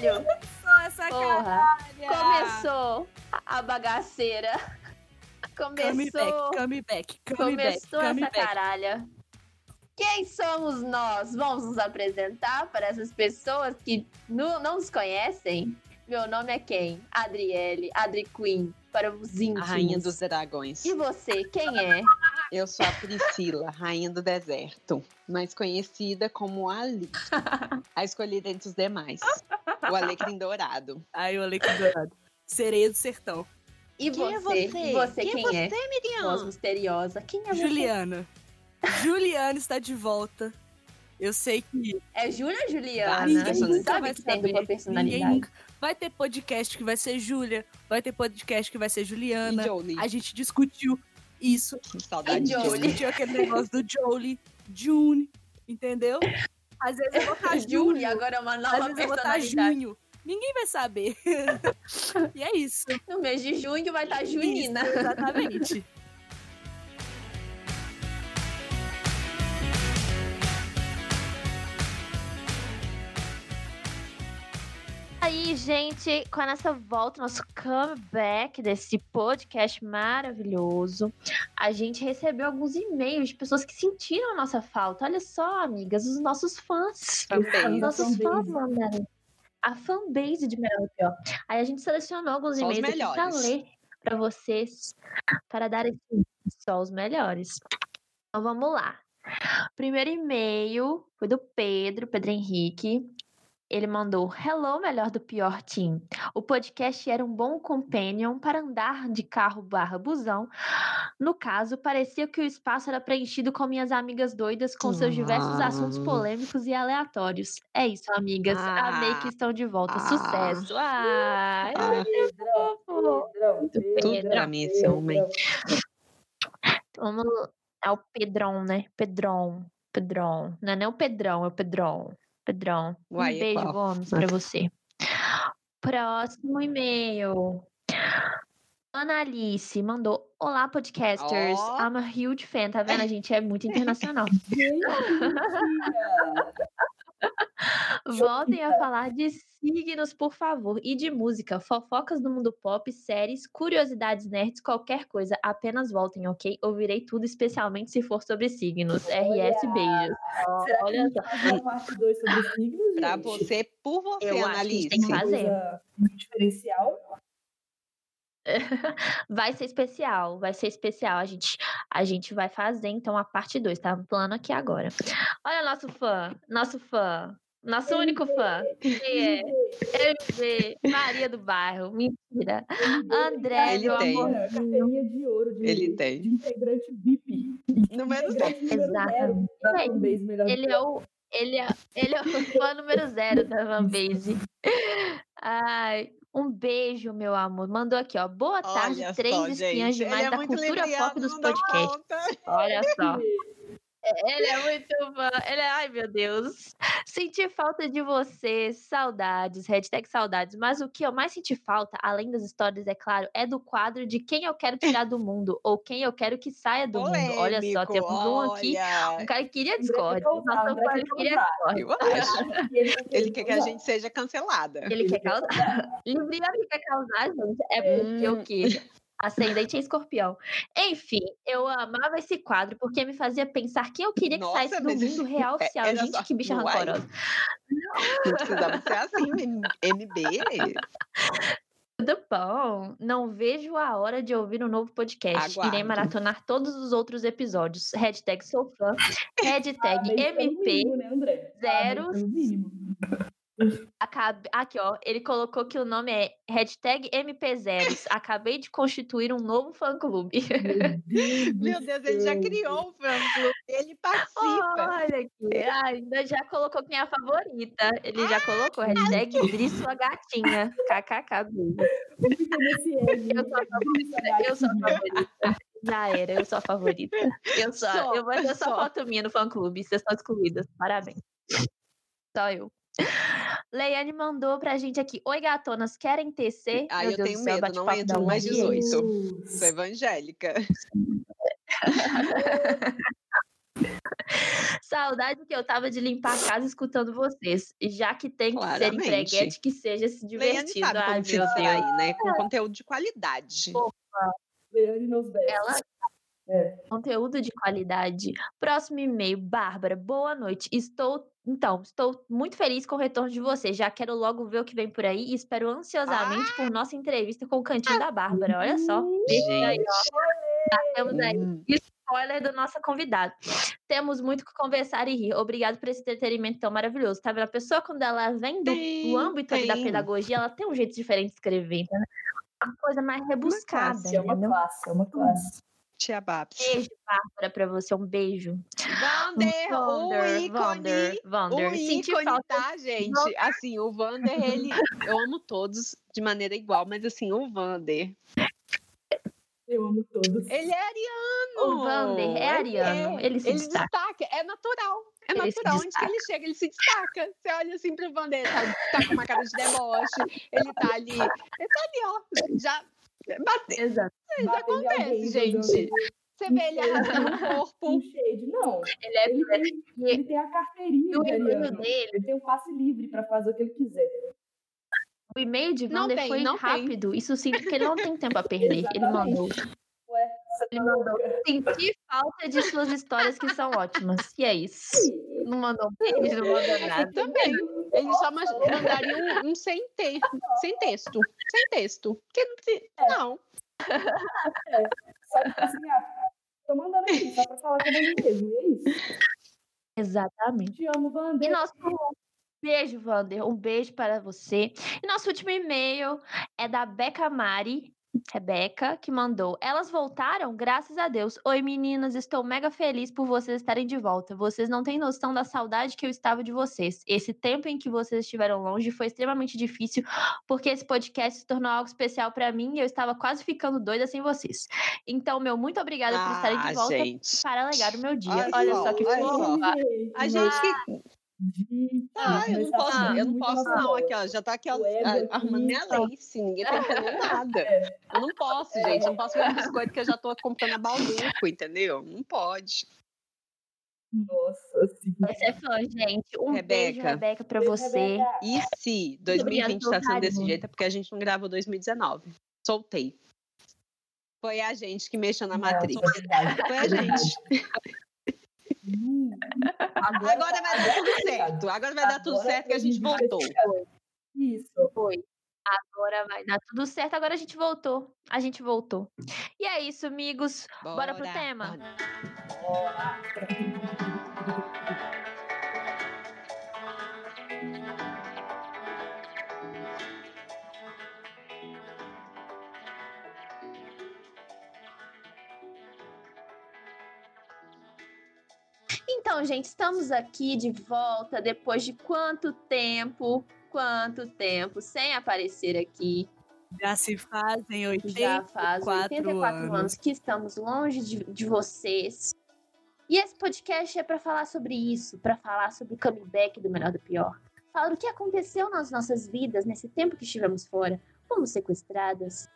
caralho. Começou essa Porra. caralha. Começou a bagaceira. Come Começou. back, come back, come back, Começou come essa back. caralha. Quem somos nós? Vamos nos apresentar para essas pessoas que nu- não nos conhecem? Meu nome é quem? Adriele, Adri Queen, para os A íntimos. rainha dos dragões. E você, quem é? Eu sou a Priscila, rainha do deserto, mais conhecida como Ali, a escolhida entre os demais. O alecrim dourado. Aí o Alecrim Dourado. Sereia do sertão. E Quem é você? você? E você, Quem é quem é? você, Miriam? Voz misteriosa. Quem é você? Juliana. Juliana está de volta. Eu sei que É Júlia ou Juliana? Ninguém a gente nunca sabe vai que tem dupla Ninguém personalidade. nunca- Vai ter podcast que vai ser Júlia, vai ter podcast que vai ser Juliana. E Jolie. A gente discutiu isso. Saudade de Jolie. Discutiu aquele negócio do Jolie, June, entendeu? Às vezes eu vou estar Júlia, agora é uma às nova vezes eu vou estar. Junho. Ninguém vai saber. e é isso. No mês de junho vai estar Junina. Isso, exatamente. Aí, gente, com a nossa volta, nosso comeback desse podcast maravilhoso, a gente recebeu alguns e-mails de pessoas que sentiram a nossa falta. Olha só, amigas, os nossos fãs. Fanbase. Os nossos fãs mandaram. A fanbase de Melhor do Pior. Aí a gente selecionou alguns Só e-mails aqui pra melhores. ler pra vocês, para dar esse só os melhores. Então vamos lá. Primeiro e-mail foi do Pedro, Pedro Henrique. Ele mandou: Hello, melhor do pior team. O podcast era um bom companion para andar de carro barra busão. No caso, parecia que o espaço era preenchido com minhas amigas doidas com seus diversos assuntos Ah. polêmicos e aleatórios. É isso, amigas. Amei Ah. que estão de volta. Ah. Sucesso. Ai, Ah. Pedrão, tudo pra mim esse homem. Vamos. É o Pedrão, né? Pedrão. Pedrão. Não é nem o Pedrão, é o Pedrão. Pedrão. Uai, um é beijo, qual? Gomes, pra você. Próximo e-mail. Ana Alice mandou: Olá, podcasters. Ó. I'm a huge fan. Tá vendo? A gente é muito internacional. Voltem a falar de signos, por favor, e de música, fofocas do mundo pop, séries, curiosidades nerds, qualquer coisa. Apenas voltem, ok? Ouvirei tudo, especialmente se for sobre signos. RS, beijos. Será que Olha a gente só. parte 2 sobre signos, Pra gente? você, por você, Eu acho que a gente tem que fazer. Diferencial. Vai ser especial, vai ser especial. A gente, a gente vai fazer, então, a parte 2, tá? Plano aqui agora. Olha nosso fã, nosso fã, nosso único fã. Quem é? MV, Maria do Bairro, mentira. André, Ele meu tem. amor. Carteirinha, de ouro de, Ele tem. de integrante VIP. Bem, fanbase melhor Ele é o, ele é, ele é o fã número zero da fanbase. Ai, um beijo, meu amor. Mandou aqui, ó. Boa tarde, Olha três só, espiãs gente. demais Ele é da muito cultura pop dos podcasts. Olha só. Ele é muito fã. Ele é, ai meu Deus. Senti falta de você, saudades, hashtag saudades. Mas o que eu mais senti falta, além das histórias, é claro, é do quadro de quem eu quero tirar do mundo ou quem eu quero que saia do mundo. Olha só, Polêmico, temos um aqui, um cara que queria Discord. quer queria. Discord. Eu ele, Ele quer que a gente seja cancelada. Ele quer causar. Libriano quer causar, gente. É porque Hum. o quê? Ascendente em escorpião. Enfim, eu amava esse quadro porque me fazia pensar quem eu queria que Nossa, saísse do mundo real é- oficial. era Gente, que bicha rancorosa. Não precisava ser assim, MB. Tudo bom? Não vejo a hora de ouvir um novo podcast. Irei Aguardo. maratonar todos os outros episódios. Hashtag sou fã. Hashtag MP. mínimo, né, André? Parabéns zeros. pelo mínimo. Acabe... Aqui, ó. Ele colocou que o nome é hashtag MP0. Acabei de constituir um novo fã-clube. Meu Deus, ele já criou o fã-clube. Ele participa. Olha aqui. Ah, ainda já colocou quem é a favorita. Ele já colocou hashtag Dri sua gatinha. KKK. Eu sou a favorita. Eu sou a favorita. Já era, eu sou a favorita. Eu sou. Só, eu vou ter só só. foto minha no fã-clube. Vocês estão excluídas. Parabéns. Só eu. Leiane mandou pra gente aqui. Oi, gatonas, querem tecer? Ah, Meu eu Deus tenho céu, medo, não entro mais Uma. 18. Deus. Sou evangélica. Saudade que eu tava de limpar a casa escutando vocês. Já que tem que ser Claramente. empreguete que seja se Leiane divertido. sabe Ai, meu Deus. distrair, né? Com conteúdo de qualidade. Leane nos. Ela É. Conteúdo de qualidade. Próximo e-mail, Bárbara. Boa noite. Estou, então, estou muito feliz com o retorno de vocês. Já quero logo ver o que vem por aí e espero ansiosamente por nossa entrevista com o cantinho da Bárbara. Olha só. Veja aí, ó. Já temos aí Hum. spoiler da nossa convidada. Temos muito o que conversar e rir. Obrigado por esse entretenimento tão maravilhoso. Tá vendo? A pessoa, quando ela vem do, do âmbito da pedagogia, ela tem um jeito diferente de escrever, né? Uma coisa mais rebuscada, classe, É uma classe, é uma classe. Tia Babs. Beijo, Bárbara, pra você. Um beijo. Vander, o Vander, ícone. Vander, Vander. O Senti ícone, falta tá, gente? Assim, o Vander, ele. Eu amo todos de maneira igual, mas assim, o Vander. Eu amo todos. Ele é ariano. O Vander é ariano, ele se destaca. É natural. É Ele natural. Onde que destaca. ele chega, ele se destaca. Você olha assim pro Vander, tá, tá com uma cara de deboche. Ele tá ali. Ele tá ali, ó. Já. Bate, Exato. em alguém, acontece, gente. Você vê ele arrastando o corpo. Shade. Não, Ele é ele tem, ele tem a carteirinha o e-mail dele, Ele tem um passe livre pra fazer o que ele quiser. o e-mail de tem, foi não tem. rápido. Isso sim, porque ele não tem tempo a perder. Ele mandou. Ele mandou. Senti falta de suas histórias que são ótimas. E é isso. Não mandou beijo, não mandou nada. Também. Ele só mandaria um, um sem, te, sem texto. Sem texto. Porque não. se- Não. Só tipo assim, ah, tô mandando aqui, só pra falar que eu mandei mesmo. E é isso. Exatamente. Te amo, E Wander. nosso beijo, Vander. Um beijo para você. E nosso último e-mail é da Beca Mari. Rebeca, que mandou. Elas voltaram? Graças a Deus. Oi, meninas, estou mega feliz por vocês estarem de volta. Vocês não têm noção da saudade que eu estava de vocês. Esse tempo em que vocês estiveram longe foi extremamente difícil, porque esse podcast se tornou algo especial para mim e eu estava quase ficando doida sem vocês. Então, meu muito obrigada por estarem de Ah, volta gente. para alegar o meu dia. Olha Olha só, que fofo. A gente que. Gente, Ah, eu não tá posso, subindo eu não posso, não. Aqui, ó. Já tá aqui, ó, a- aqui arrumando minha tá- lace. Ninguém tá entendendo nada. É. Eu não posso, gente. Eu não posso comer biscoito que eu já tô comprando a balduco, entendeu? Não pode. Nossa senhora. Você é fã, gente. Um beijo, Rebeca. Rebeca, pra Beijo, você. Rebeca. E se Muito 2020 obrigada tá sendo desse jeito, é porque a gente não gravou 2019. Soltei. Foi a gente que mexeu na é verdade. Foi a gente. Nu. Agora vai dar tudo certo. Agora vai dar tudo agora certo que a gente 2020 voltou. Isso. Foi. Agora vai dar tudo certo. Agora a gente voltou. A gente voltou. E é isso, amigos. Bora pro tema? bora. Então, gente, estamos aqui de volta depois de quanto tempo? Quanto tempo sem aparecer aqui? Já se fazem Já faz 84 84 anos. anos. que estamos longe de, de vocês. E esse podcast é para falar sobre isso, para falar sobre o comeback do melhor do pior. Falar o que aconteceu nas nossas vidas nesse tempo que estivemos fora. Fomos sequestradas.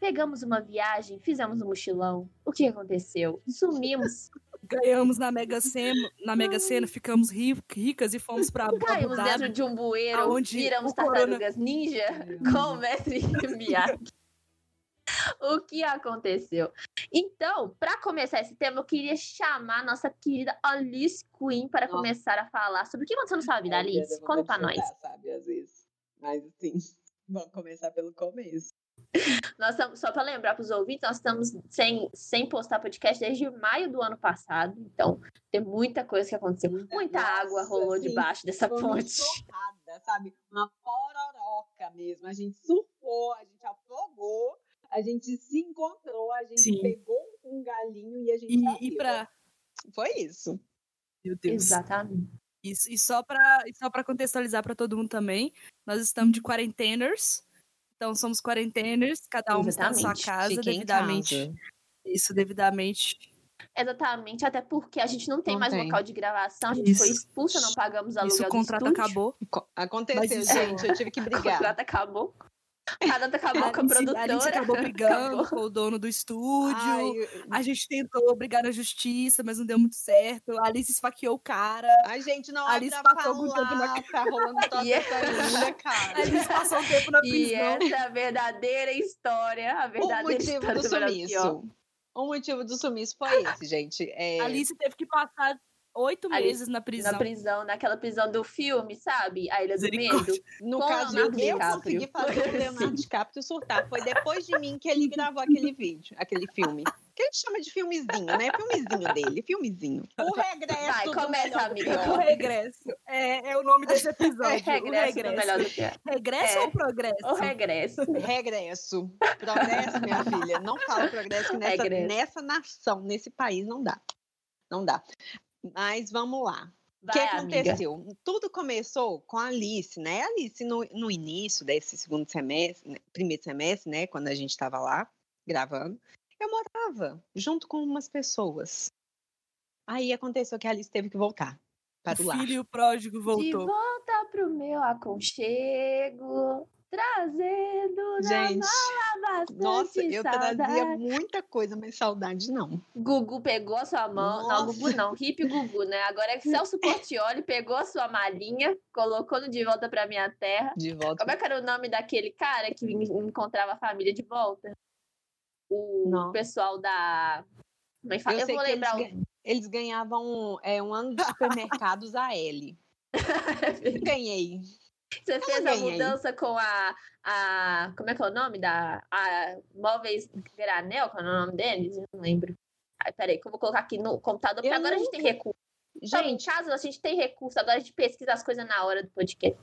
Pegamos uma viagem, fizemos um mochilão. O que aconteceu? Sumimos. Ganhamos na Mega Sena, na Mega Sena ficamos ri- ricas e fomos pra Abu Caímos dentro Dhabi. de um bueiro, aonde viramos o corona- tartarugas ninja com o mestre Miyagi. O que aconteceu? Então, para começar esse tema, eu queria chamar a nossa querida Alice Queen para Nossa. começar a falar sobre o que aconteceu na sua vida, Alice. Conta pra nós. Sabe, às vezes. Mas assim, vamos começar pelo começo. Nós estamos, só para lembrar para os ouvintes, nós estamos sem, sem postar podcast desde maio do ano passado. Então, tem muita coisa que aconteceu. Muita Nossa, água rolou assim, debaixo dessa uma ponte. torrada, sabe? Uma pororoca mesmo. A gente surfou, a gente afogou, a gente se encontrou, a gente Sim. pegou um galinho e a gente E, e pra. Foi isso. Meu Deus. Exatamente. E, e só e pra contextualizar pra todo mundo também, nós estamos de quarenteners. Então somos quarenteners, cada um está na sua casa, devidamente. casa. Isso, devidamente. Exatamente, até porque a gente não tem Não mais tem. local de gravação, a gente foi Isso. expulsa, não pagamos aluguel Isso, o contrato acabou. Co- Aconteceu, Mas gente. Eu tive que O brigar. contrato acabou. A acabou com a produtora. Alice acabou brigando Acabou. com o dono do estúdio. Ai, A gente tentou brigar na justiça, mas não deu muito certo. A Alice esfaqueou o cara. ai, gente, não Alice é pra passou algum tempo na-. Tá rolando toda E essa linda, cara. A Alice passou um tempo na E prisão. essa é a verdadeira história. A O verdadeira motivo história do sumiço. O motivo do sumiço foi esse, gente. É, A Alice teve que passar oito meses na prisão. Na prisão, naquela prisão do filme, sabe? A Ilha do. Medo. No com caso, eu DiCaprio. consegui fazer o Leonardo DiCaprio surtar. Foi depois de mim que ele gravou aquele vídeo, aquele filme. Que a gente chama de filmezinho, né? Filmezinho dele, filmezinho. O regresso Vai, do começa, amiga. O regresso. É, é o nome desse episódio. o regresso, do regresso. melhor do que é. Regresso É. ou progresso? O regresso. Regresso. Progresso, minha filha. Não fala progresso que nessa, Regresso. nessa nação, nesse país, não dá. Não dá. Mas vamos lá. O que Vai, amiga. aconteceu? Tudo começou com a Alice, né? A Alice, no, no início desse segundo semestre, né, primeiro semestre, né? Quando a gente estava lá gravando, eu morava junto com umas pessoas. Aí aconteceu que a Alice teve que voltar para o O lar. filho e o pródigo De voltou. volta pro meu aconchego, trazendo Gente, na bastante nossa, eu saudade. trazia muita coisa, mas saudade não. Gugu pegou a sua mão. Não, Nossa. Gugu não, hip Gugu, né? Agora é Celso Portioli pegou a sua malinha, colocou no De Volta Pra Minha Terra. De volta. Como é que era o nome daquele cara que en- encontrava a família de volta? O Não. pessoal da. Como é que fala? Eu, sei vou que lembrar o. eles, gan- eles ganhavam é, um ano de supermercados a L. Ganhei. Você fez a mudança com a, a. Como é que é o nome? Da. A Móveis Granel, qual é o nome deles? Eu não lembro. Ai, peraí, que eu vou colocar aqui no computador, porque Eu agora a gente tem recurso. Sabe, em Gente, casa a gente tem recurso, agora a gente pesquisa as coisas na hora do podcast.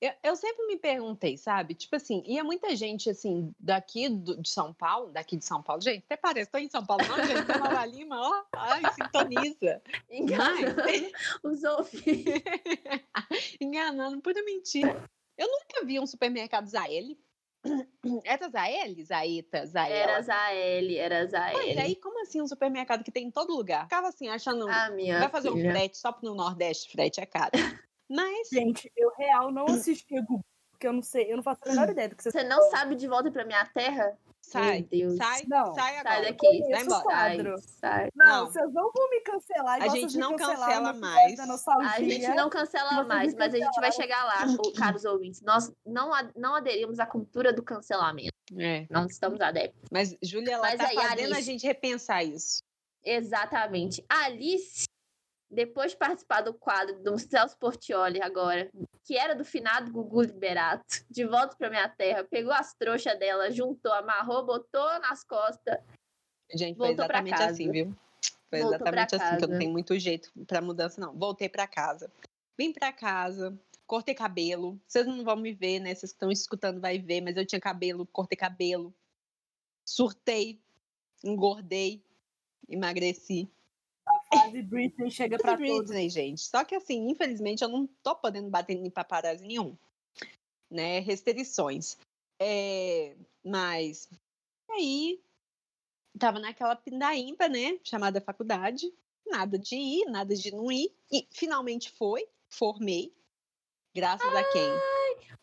Eu, eu sempre me perguntei, sabe? Tipo assim, ia muita gente, assim, daqui do- de São Paulo, daqui de São Paulo. Gente, até parece, tô em São Paulo, não, gente, tô Nova Lima, ó. Ai, sintoniza. Enganando os ouvintes. Enganando, pura mentira. Eu nunca vi um supermercado Zael. Era Zael? Zaeta, Zaela. Era Zael, era Mas Zael. aí, como assim um supermercado que tem em todo lugar? Ficava assim, achando. Ah, minha vai fazer um filha. frete só no Nordeste, frete é caro. Mas, Gente, eu real não assisti Gugu, porque eu não sei, eu não faço a menor ideia do que vocês Você não sabe de volta pra minha terra? sai, Meu Deus. sai, Não, sai agora. Sai daqui. Vai embora. Sai, sai. Não, Não. vocês não vão me cancelar. A gente não cancela mais. A gente não cancela mais, mas a gente vai chegar lá, caros ouvintes. Nós não, a- não aderimos à cultura do cancelamento. É. Não estamos adeptos. Mas, Júlia, ela Mas tá aí, fazendo a Alice- gente repensar isso. Exatamente. A Alice, depois de participar do quadro do Celso Portioli agora, que era do finado Gugu Liberato, de volta pra minha terra, pegou as trouxas dela, juntou, amarrou, botou nas costas. Gente, foi exatamente casa. assim, viu? Foi Voltou exatamente assim, que eu não casa. tenho muito jeito pra mudança, não. Voltei pra casa. Vim pra casa, cortei cabelo. Vocês não vão me ver, né? Vocês que estão escutando vai ver, mas eu tinha cabelo, cortei cabelo. Surtei, engordei, emagreci. Fase Britney chega pra Tudo todos. Britney, gente. Só que assim, infelizmente, eu não tô podendo bater em paparazzi nenhum. Né? Restrições. É, mas aí tava naquela pindaímpa, né? Chamada faculdade. Nada de ir, nada de não ir. E finalmente foi, formei. Graças a quem?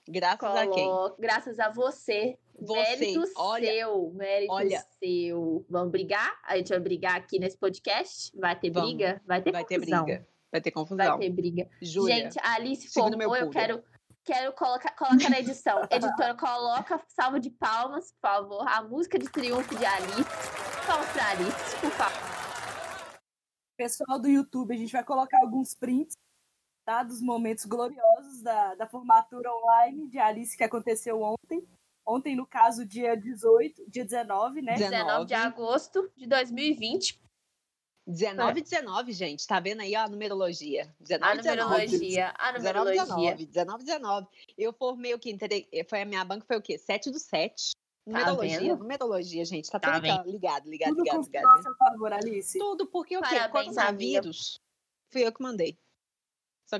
Graças a quem? Graças a você. Você, mérito olha- seu, mérito olha. seu. Vamos brigar? A gente vai brigar aqui nesse podcast? Vai ter Vamos. briga? Vai ter Vai ter confusão. briga. Vai ter Vai confusão. ter briga. Júlia, Gente, a Alice formou, eu quero, quero colocar, coloca na edição. Editora, coloca salva de palmas, por favor. A música de triunfo de Alice. Palmas pra Alice, por favor. Pessoal do YouTube, a gente vai colocar alguns prints tá, dos momentos gloriosos da, da formatura online de Alice que aconteceu ontem. Ontem, no caso, dia 18, dia 19, né? 19 de 19. agosto de 2020. 19 19, gente. Tá vendo aí ó, a numerologia? 19 A numerologia. A 19 numerologia. 19, 19 19. Eu formei o que? Foi a minha banca, foi o quê? 7 do 7. Tá Numerologia, vendo? numerologia, gente. Tá, Tá tudo ó, ligado, ligado, Tudo ligado, ligado. a seu favor, Alice. Tudo porque o quê? Coronavírus. Fui eu que mandei.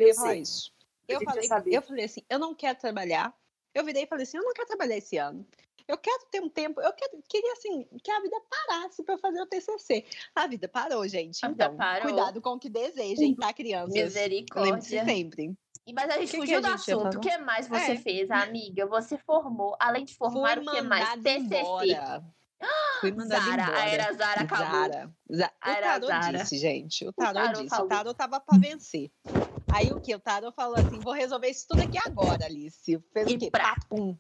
Eu falar sei. isso. Eu falei, sabia. eu falei assim, eu não quero trabalhar. Eu virei e falei assim, eu não quero trabalhar esse ano. Eu quero ter um tempo, eu quero, queria assim, que a vida parasse para fazer o TCC. A vida parou, gente. A vida então, parou. cuidado com o que desejem, tá, crianças? Lembre-se Misericórdia. sempre. E- Mas a gente Que que fugiu a do gente assunto. O que mais você É. fez, amiga? Você formou, além de formar, Fui o que mais? TCC. embora. Fui mandada Zara, embora. a era Zara acabou. Zara. Za- A O tarô Zara. disse, gente. O tarô, tarô disse. falou. O tarô tava pra vencer. Aí o que? O tarô falou assim: vou resolver isso tudo aqui agora, Alice. Fez E o quê? prá. Papum.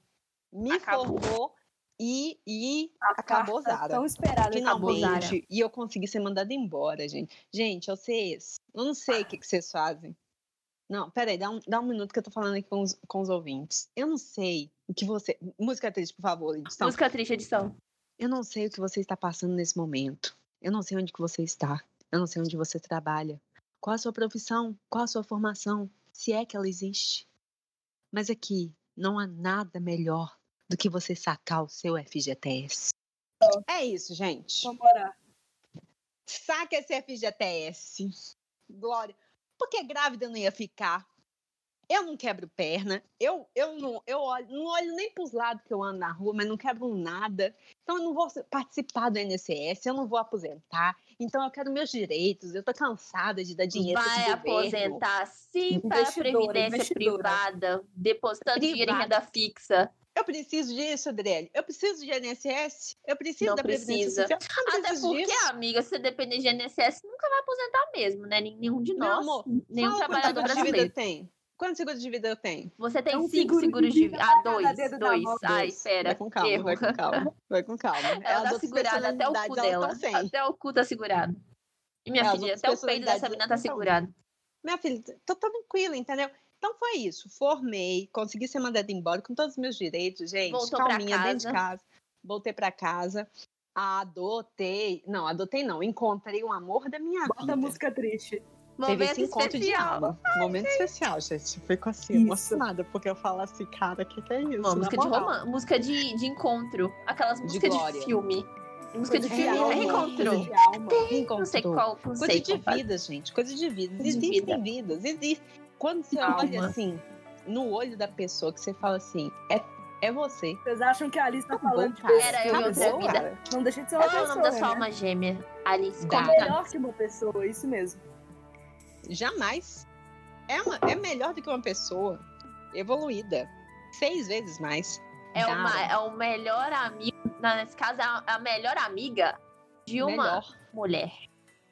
Me Acabou. formou e, e A acabou Zara. Tão esperada. Acabou Zara. Finalmente. E eu consegui ser mandada embora, gente. Gente, vocês. Eu não sei o que, que vocês fazem. Não, peraí, dá um, dá um minuto que eu tô falando aqui com os, com os ouvintes. Eu não sei o que você. Música triste, por favor, edição. Música triste, edição. Eu não sei o que você está passando nesse momento. Eu não sei onde que você está. Eu não sei onde você trabalha. Qual a sua profissão? Qual a sua formação? Se é que ela existe. Mas aqui não há nada melhor do que você sacar o seu FGTS. É isso, gente. Vamos orar. Saca esse FGTS. Glória. Porque grávida eu não ia ficar. Eu não quebro perna. Eu, eu, não, eu olho, não olho nem para os lados que eu ando na rua, mas não quebro nada. Então eu não vou participar do INSS, eu não vou aposentar. Então eu quero meus direitos. Eu tô cansada de dar dinheiro Vai aposentar sim para a Previdência privada, depositando dinheiro em Privada. renda fixa. Eu preciso disso, Adriele. Eu preciso de INSS. Eu preciso Não da Previdência precisa. Social. Eu não Até porque, disso. amiga, se depender de INSS, nunca vai aposentar mesmo, né? Nenhum de Meu nós, amor, nenhum trabalhador brasileiro. tenho. Quantos seguros de vida eu tenho? Você tem um cinco seguro de seguros de vida Ah, dois, dois. Ai, Dois. espera. Vai com calma, erro. vai com calma. Vai com calma. Ela tá segurada até o cu dela. Até o cu tá segurado. E minha É, filha, até o peito dessa menina tá segurado. Minha filha, tô, tô tranquila, entendeu? Então foi isso. Formei, consegui ser mandada embora com todos os meus direitos, gente. Voltou pra calminha dentro de casa. casa. Voltei pra casa. Adotei. Não, adotei não. Encontrei o amor da minha Bota vida. música triste. Teve Momento esse encontro de especial. alma. Momento especial, gente. Fico assim, Isso. emocionada, porque eu falo assim, cara, o que, que é isso? Uma música de romance, música de, de encontro. Aquelas De músicas de, glória. filme. Música de filme alma, coisa de alma. Não sei qual, não Coisa sei de qual faz. vida, gente. Coisa de vida. Coisa de Existem vidas. Existe. Quando você olha Alma. assim, no olho da pessoa, que você fala assim, é, é você. Vocês acham que a Alice tá Acabou, falando de cara. Era eu em outra Acabou, vida. cara. Não deixa de ser uma Qual é o pessoa, nome da sua né? alma gêmea? Alice, conta. Melhor que uma pessoa, isso mesmo. Jamais. É, uma- é melhor do que uma pessoa evoluída. Seis vezes mais. É, uma, é o melhor amigo, nesse caso, é a- a melhor amiga de uma Melhor. mulher.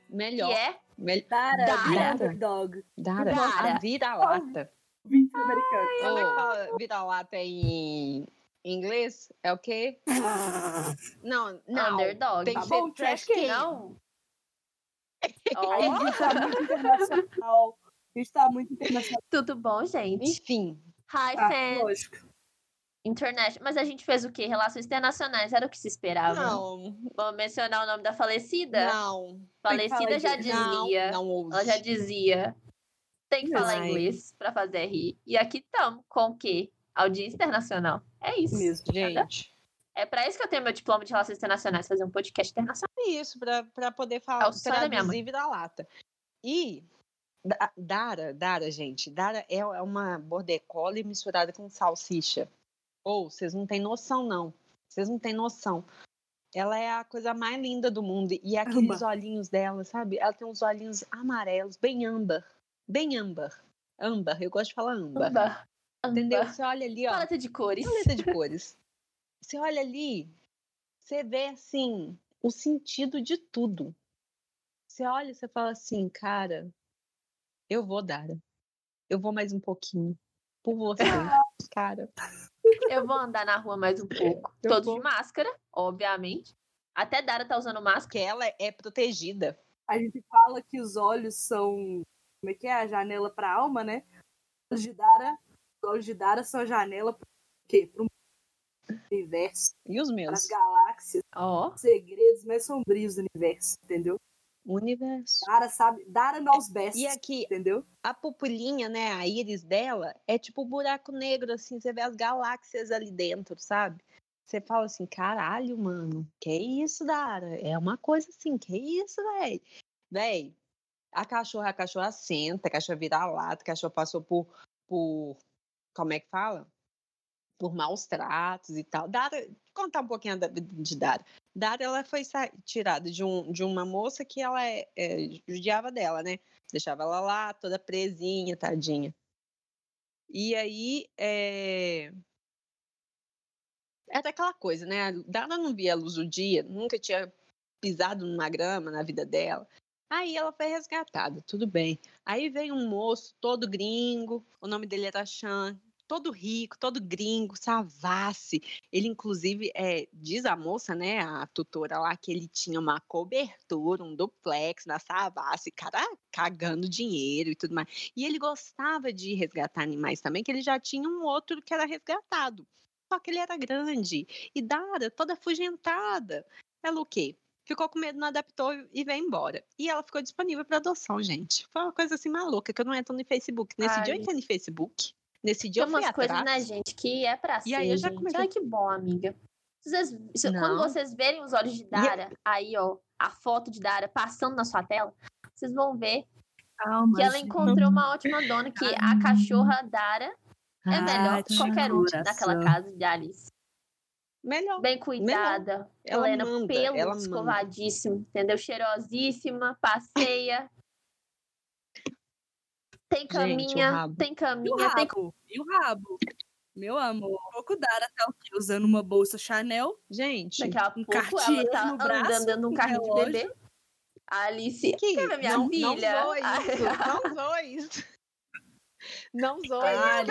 Melhor. Que é Mel- Dara, Dara. Dara. Underdog. Dara. Dara. A vira-lata. Vince americano. Como é que fala vira-lata em inglês? É o quê? Não, não. underdog. Tem Tá que bom, ser trash trash can. Não. A Ó, gente tá muito internacional. A gente tá muito internacional. tudo bom, gente? Enfim. Hi, Ah, fan. lógico. Internet. Mas a gente fez o quê? Relações internacionais. Era o que se esperava. Não, Vamos mencionar o nome da falecida? não. Falecida já disso. dizia. Não, não ouse. Ela já dizia. Tem que falar inglês pra fazer rir. E aqui estamos com o quê? Audiência internacional. É isso. Mesmo. Gente, É pra isso que eu tenho meu diploma de Relações Internacionais, fazer um podcast internacional. é isso, pra, pra poder É falar, o sonho da traduzir vira-lata. E Da- Dara, Dara, gente, Dara é é uma border collie misturada com salsicha. Ou, vocês não têm noção, não. Vocês não têm noção. Ela é a coisa mais linda do mundo. E aqueles olhinhos dela, sabe? Ela tem uns olhinhos amarelos, bem âmbar. Bem âmbar. Âmbar, eu gosto de falar âmbar. Amba. Entendeu? Você olha ali, ó. Paleta de cores. Paleta de cores. Você olha ali, você vê assim o sentido de tudo. Você olha e você fala assim, cara, eu vou, Dara. Eu vou mais um pouquinho. Por você, cara. Eu vou andar na rua mais um pouco. Eu Todos vou. de máscara, obviamente. Até Dara tá usando máscara. Porque ela é protegida. A gente fala que os olhos são. Como é que é? A janela pra alma, né? Os olhos de Dara, os olhos de Dara são a janela pro quê? Pro universo, E os para as meus? galáxias, Ó. segredos mais sombrios do universo, entendeu? O universo. Dara sabe. Dara knows best. E aqui, Entendeu? a pupilinha, né, a íris dela é tipo um buraco negro, assim, você vê as galáxias ali dentro, sabe? Você fala assim, caralho, mano, que isso, Dara? É uma coisa assim, que isso, véi? Véi, a cachorra, a cachorra senta, a cachorra vira lata, a cachorra passou por, por, como é que fala? Por maus tratos e tal. Dara, contar um pouquinho da de Dara. Dara, ela foi tirada de, um, de uma moça que ela é, é, judiava dela, né? Deixava ela lá, toda presinha, tadinha. E aí, é... era aquela coisa, né? Dara não via a luz do dia, nunca tinha pisado numa grama na vida dela. Aí ela foi resgatada, tudo bem. Aí vem um moço todo gringo, o nome dele era Chan, todo rico, todo gringo, Savassi. Ele, inclusive, é, diz a moça, né, a tutora lá, que ele tinha uma cobertura, um duplex na Savassi, cara cagando dinheiro e tudo mais. E ele gostava de resgatar animais também, que ele já tinha um outro que era resgatado. Só que ele era grande. E Dara, toda afugentada. Ela o quê? Ficou com medo, não adaptou e veio embora. E ela ficou disponível para adoção, gente. Foi uma coisa assim maluca, que eu não entro no Facebook. Nesse dia eu Ai. entrei no Facebook. Nesse dia Tem eu fui umas coisas, né, gente, que é pra E ser, aí eu já gente. comecei- Ai, que bom, amiga. Vocês, se- quando vocês verem os olhos de Dara, aí, ó, a foto de Dara passando na sua tela, vocês vão ver Calma, que ela gente. encontrou uma ótima dona, que a cachorra Dara é melhor Ai, que qualquer um naquela coração. casa de Alice. Melhor. Bem cuidada, Ela plena, manda, pelo ela manda. escovadíssimo, entendeu? Cheirosíssima, passeia. Tem Gente, caminha, rabo. tem E o caminha, tem rabo? E o rabo? Meu amor, pouco Dara tá o quê? Usando uma bolsa Chanel. Gente, Daqui a um pouco Cartier ela tá no braço, andando dentro de um um carrinho de relógio. bebê. A Alice. que Quer ver minha não, filha? Não zoa isso, não zoa isso. Não zoa Ah,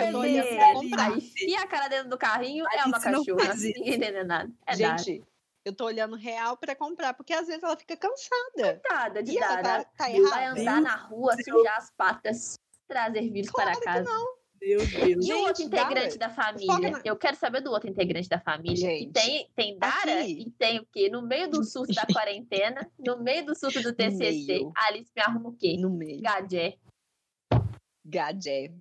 isso. enfia a cara dentro do carrinho, é Alice uma não cachorra. Ninguém entende nada. É. Gente, eu tô olhando real pra comprar, porque às vezes ela fica cansada. Coitada de E ela Dara. tá, tá Meu Vai errada. andar na rua, sujar as patas, trazer vírus Claro para que casa. Meu Deus. E o outro integrante Dara, da família? na- Eu quero saber do outro integrante da família. Que Gente, tem, tem Dara aqui. e tem o quê? No meio do surto da quarentena, no meio do surto do TCC, Alice me arruma o quê? No meio. Gadé. Gadé.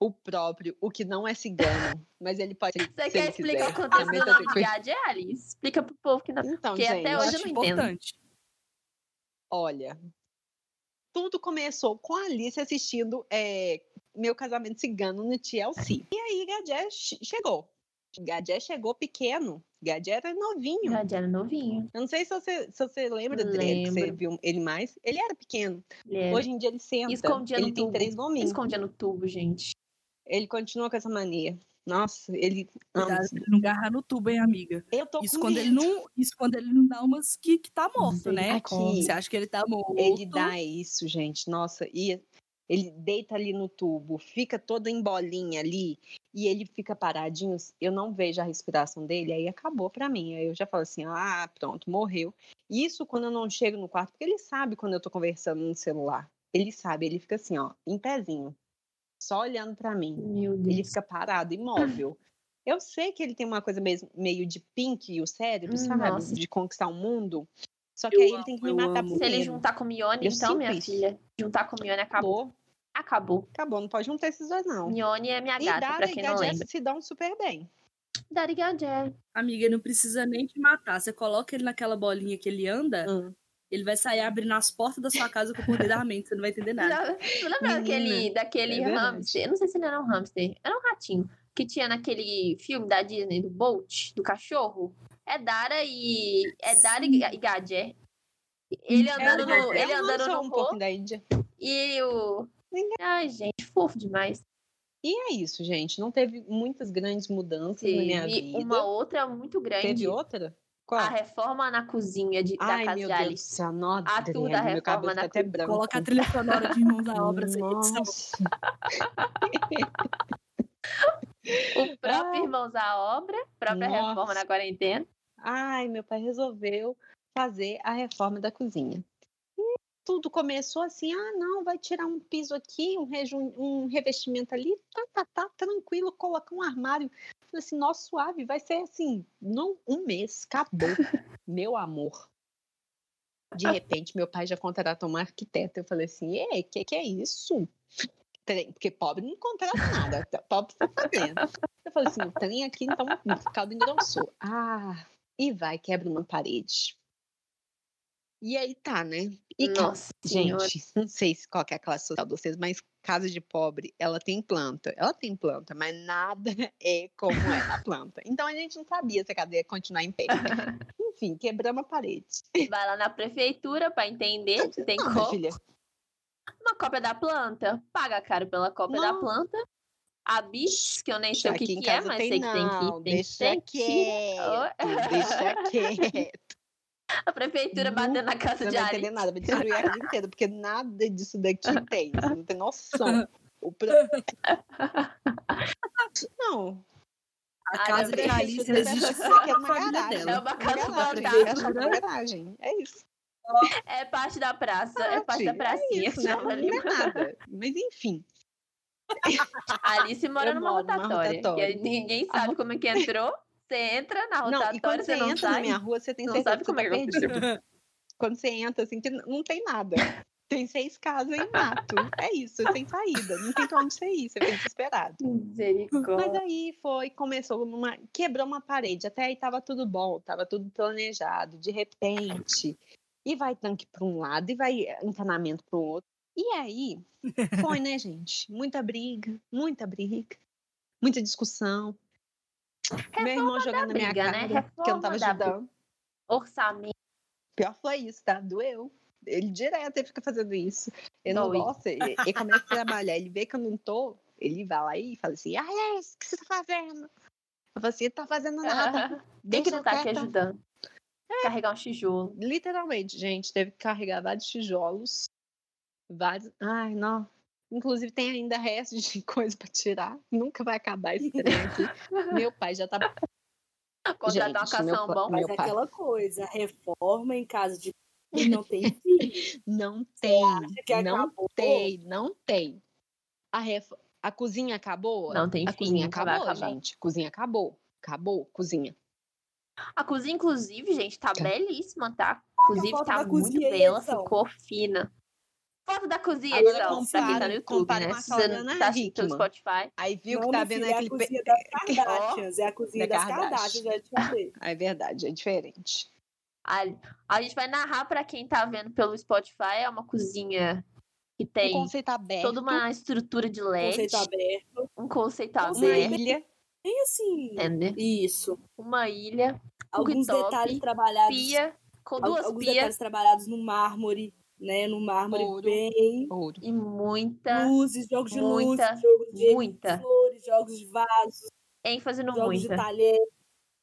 O próprio, o que não é cigano, mas ele pode ser. Você quer ele explicar quiser. o contexto do nome de. Gadé, Alice? Explica pro povo que não. Então, Porque gente, até hoje eu não entendo. importante. olha, tudo começou com a Alice assistindo é, Meu Casamento Cigano no TLC. E aí, Gadé che- chegou. Gadé chegou pequeno. Gadé era novinho. Gadé era novinho. Eu não sei se você, se você lembra dele, que você Lembro. viu ele mais. Ele era pequeno. Hoje em dia ele senta. Escondia no ele tem tubo. três gominhos. Escondia no tubo, gente. Ele continua com essa mania. Nossa, ele. Cuidado ele não garrar no tubo, hein, amiga? Eu tô Isso com quando, ele medo. não, isso quando ele não dá umas que, que tá morto, né? Aqui. Você acha que ele tá morto? Ele dá isso, gente. Nossa, e ele deita ali no tubo, fica todo em bolinha ali, e ele fica paradinho. Eu não vejo a respiração dele, aí acabou pra mim. Aí eu já falo assim: ah, pronto, morreu. Isso quando eu não chego no quarto, porque ele sabe quando eu tô conversando no celular. Ele sabe, ele fica assim, ó, em pezinho, só olhando pra mim. Meu Ele fica parado, imóvel. Eu sei que ele tem uma coisa mesmo, meio de pink, o cérebro, sabe? Hum, Nossa. De conquistar o mundo. Só que Eu aí ele amo, tem que me matar amo. Se ele primeiro. juntar com o Mione, Eu então, minha isso. filha, juntar com o Mione acabou. Acabou, Acabou. acabou, não pode juntar esses dois, não. Mione é minha E gata, Dara pra e quem não Gadget lembra. se dão super bem. Dari Gadé. Amiga, ele não precisa nem te matar. Você coloca ele naquela bolinha que ele anda, Hum. Ele vai sair abrindo as portas da sua casa com o poder da mente. Você não vai entender nada. Tu lembra Menina, daquele, daquele é hamster? Eu não sei se ele era um hamster. Era um ratinho. Que tinha naquele filme da Disney, do Bolt, do cachorro. É Dara e. É Dara e Ga- e Gadé. Ele andando no, ele andando no um pouco da Índia. e o. Ai, gente, fofo demais. E é isso, gente. Não teve muitas grandes mudanças na minha Teve vida. uma outra muito grande. Teve outra? Qual? A reforma na cozinha de, da Ai, casa meu de Deus do Alice. céu. Nossa, A tudo da meu reforma cabelo na até cozinha. branco. Coloca a trilha sonora de Irmãos à Obra sem edição. Nossa. O próprio Ah. Irmãos à Obra, própria reforma Nossa. na quarentena. Ai, meu pai resolveu fazer a reforma da cozinha. E tudo começou assim, ah, não, vai tirar um piso aqui, um, um revestimento ali, tá, tá, tá, tranquilo, coloca um armário. Falei assim, nossa, suave, vai ser assim, num um mês, acabou, meu amor. De repente, meu pai já contratou uma arquiteta. Eu falei assim, ei, que que é isso? Porque pobre não contrata nada, tá- pobre tá fazendo. Eu falei assim, o trem aqui, então, o caldo engrossou. Ah, e vai, quebra uma parede. E aí tá, né? E Nossa. Gente, não sei se qual que é a classe social de vocês, mas casa de pobre, ela tem planta. Ela tem planta, mas nada é como é na planta. Então a gente não sabia se a casa ia continuar em pé. Enfim, quebramos a parede. Vai lá na prefeitura pra entender se tem Não, como. filha, Uma cópia da planta. Paga caro pela cópia da Não. planta. A bis, que eu nem sei o que, que é, mas tem sei que tem que, tem que deixa ter. quieto, deixa quieto. A prefeitura batendo na casa não de vai Ari. entender nada, vai destruir a casa inteira, porque nada disso daqui tem, você não tem noção. O pro- Não, A casa de. Alice existe só é na uma garagem. É uma casa achou uma garagem. É isso. É parte da praça, é parte da Tati, pracinha. É isso, que né? Não é nada. Mas enfim. A Alice mora Eu numa numa rotatória. rotatória. que ninguém sabe como é que entrou. Você entra na Não, e rotatória, quando você você não entra na sai. minha rua, você tem não certeza sabe como é que aconteceu. Quando você entra, assim, não tem nada. Tem seis casas em mato. É isso, sem saída. Não tem onde você ir, você fica desesperado. Mas aí foi, começou numa. Quebrou uma parede. Até aí tava tudo bom, tava tudo planejado. De repente. E vai tanque para um lado, e vai encanamento para o outro. E aí, foi, né, gente? Muita briga, muita briga, muita discussão. Meu irmão jogando na minha briga, né? cara, que eu não tava Reforma da ajudando. Orçamento. Pior foi isso, tá? Doeu. Ele direto ele fica fazendo isso. Ele não Dói. gosta, ele, ele começa a trabalhar, ele vê que eu não tô, ele vai lá e fala assim: Ah, é isso que você tá fazendo? Eu falo assim: não tá fazendo nada. Quem que não tá aqui quieta." ajudando? Carregar um tijolo. Literalmente, gente, teve que carregar vários tijolos. Vários. Ai, não. Inclusive, tem ainda resto de coisa pra tirar. Nunca vai acabar esse trem aqui. Meu pai já tá. Contratar uma pa- bom. Mas é pai. aquela coisa, reforma em casa de não tem filho. Não tem. acha que não acabou? tem, não tem. A, ref... a cozinha acabou? Não tem A fim, cozinha nunca vai acabou, gente. Cozinha acabou. Acabou, cozinha. A cozinha, inclusive, gente, tá Tá. belíssima, tá? a Inclusive, tá muito cozinha bela, edição. ficou fina. Foto da cozinha, Agora edição, pra quem tá no YouTube, né? com a Se você sala da não Ana tá Hickman. Spotify. Aí viu não, que tá vendo aquele. é a cozinha das Kardashians. É a cozinha Da das Kardashian. Kardashians, já te falei. É verdade, é diferente. A, a gente vai narrar pra quem tá vendo pelo Spotify. É uma cozinha que Um tem conceito aberto. toda uma estrutura de LED. Conceito aberto. Um conceito Conceito uma aberto. ilha. Tem assim. Entendeu? Isso. Uma ilha, Alguns cooktop, detalhes trabalhados. pia, com duas alguns pias detalhes trabalhados no mármore, né? No mármore Ouro. bem. Ouro. e muita Luzes, jogos de muita, luzes, jogos de muita. flores, jogos de vasos, ênfase no jogos de muita. talher.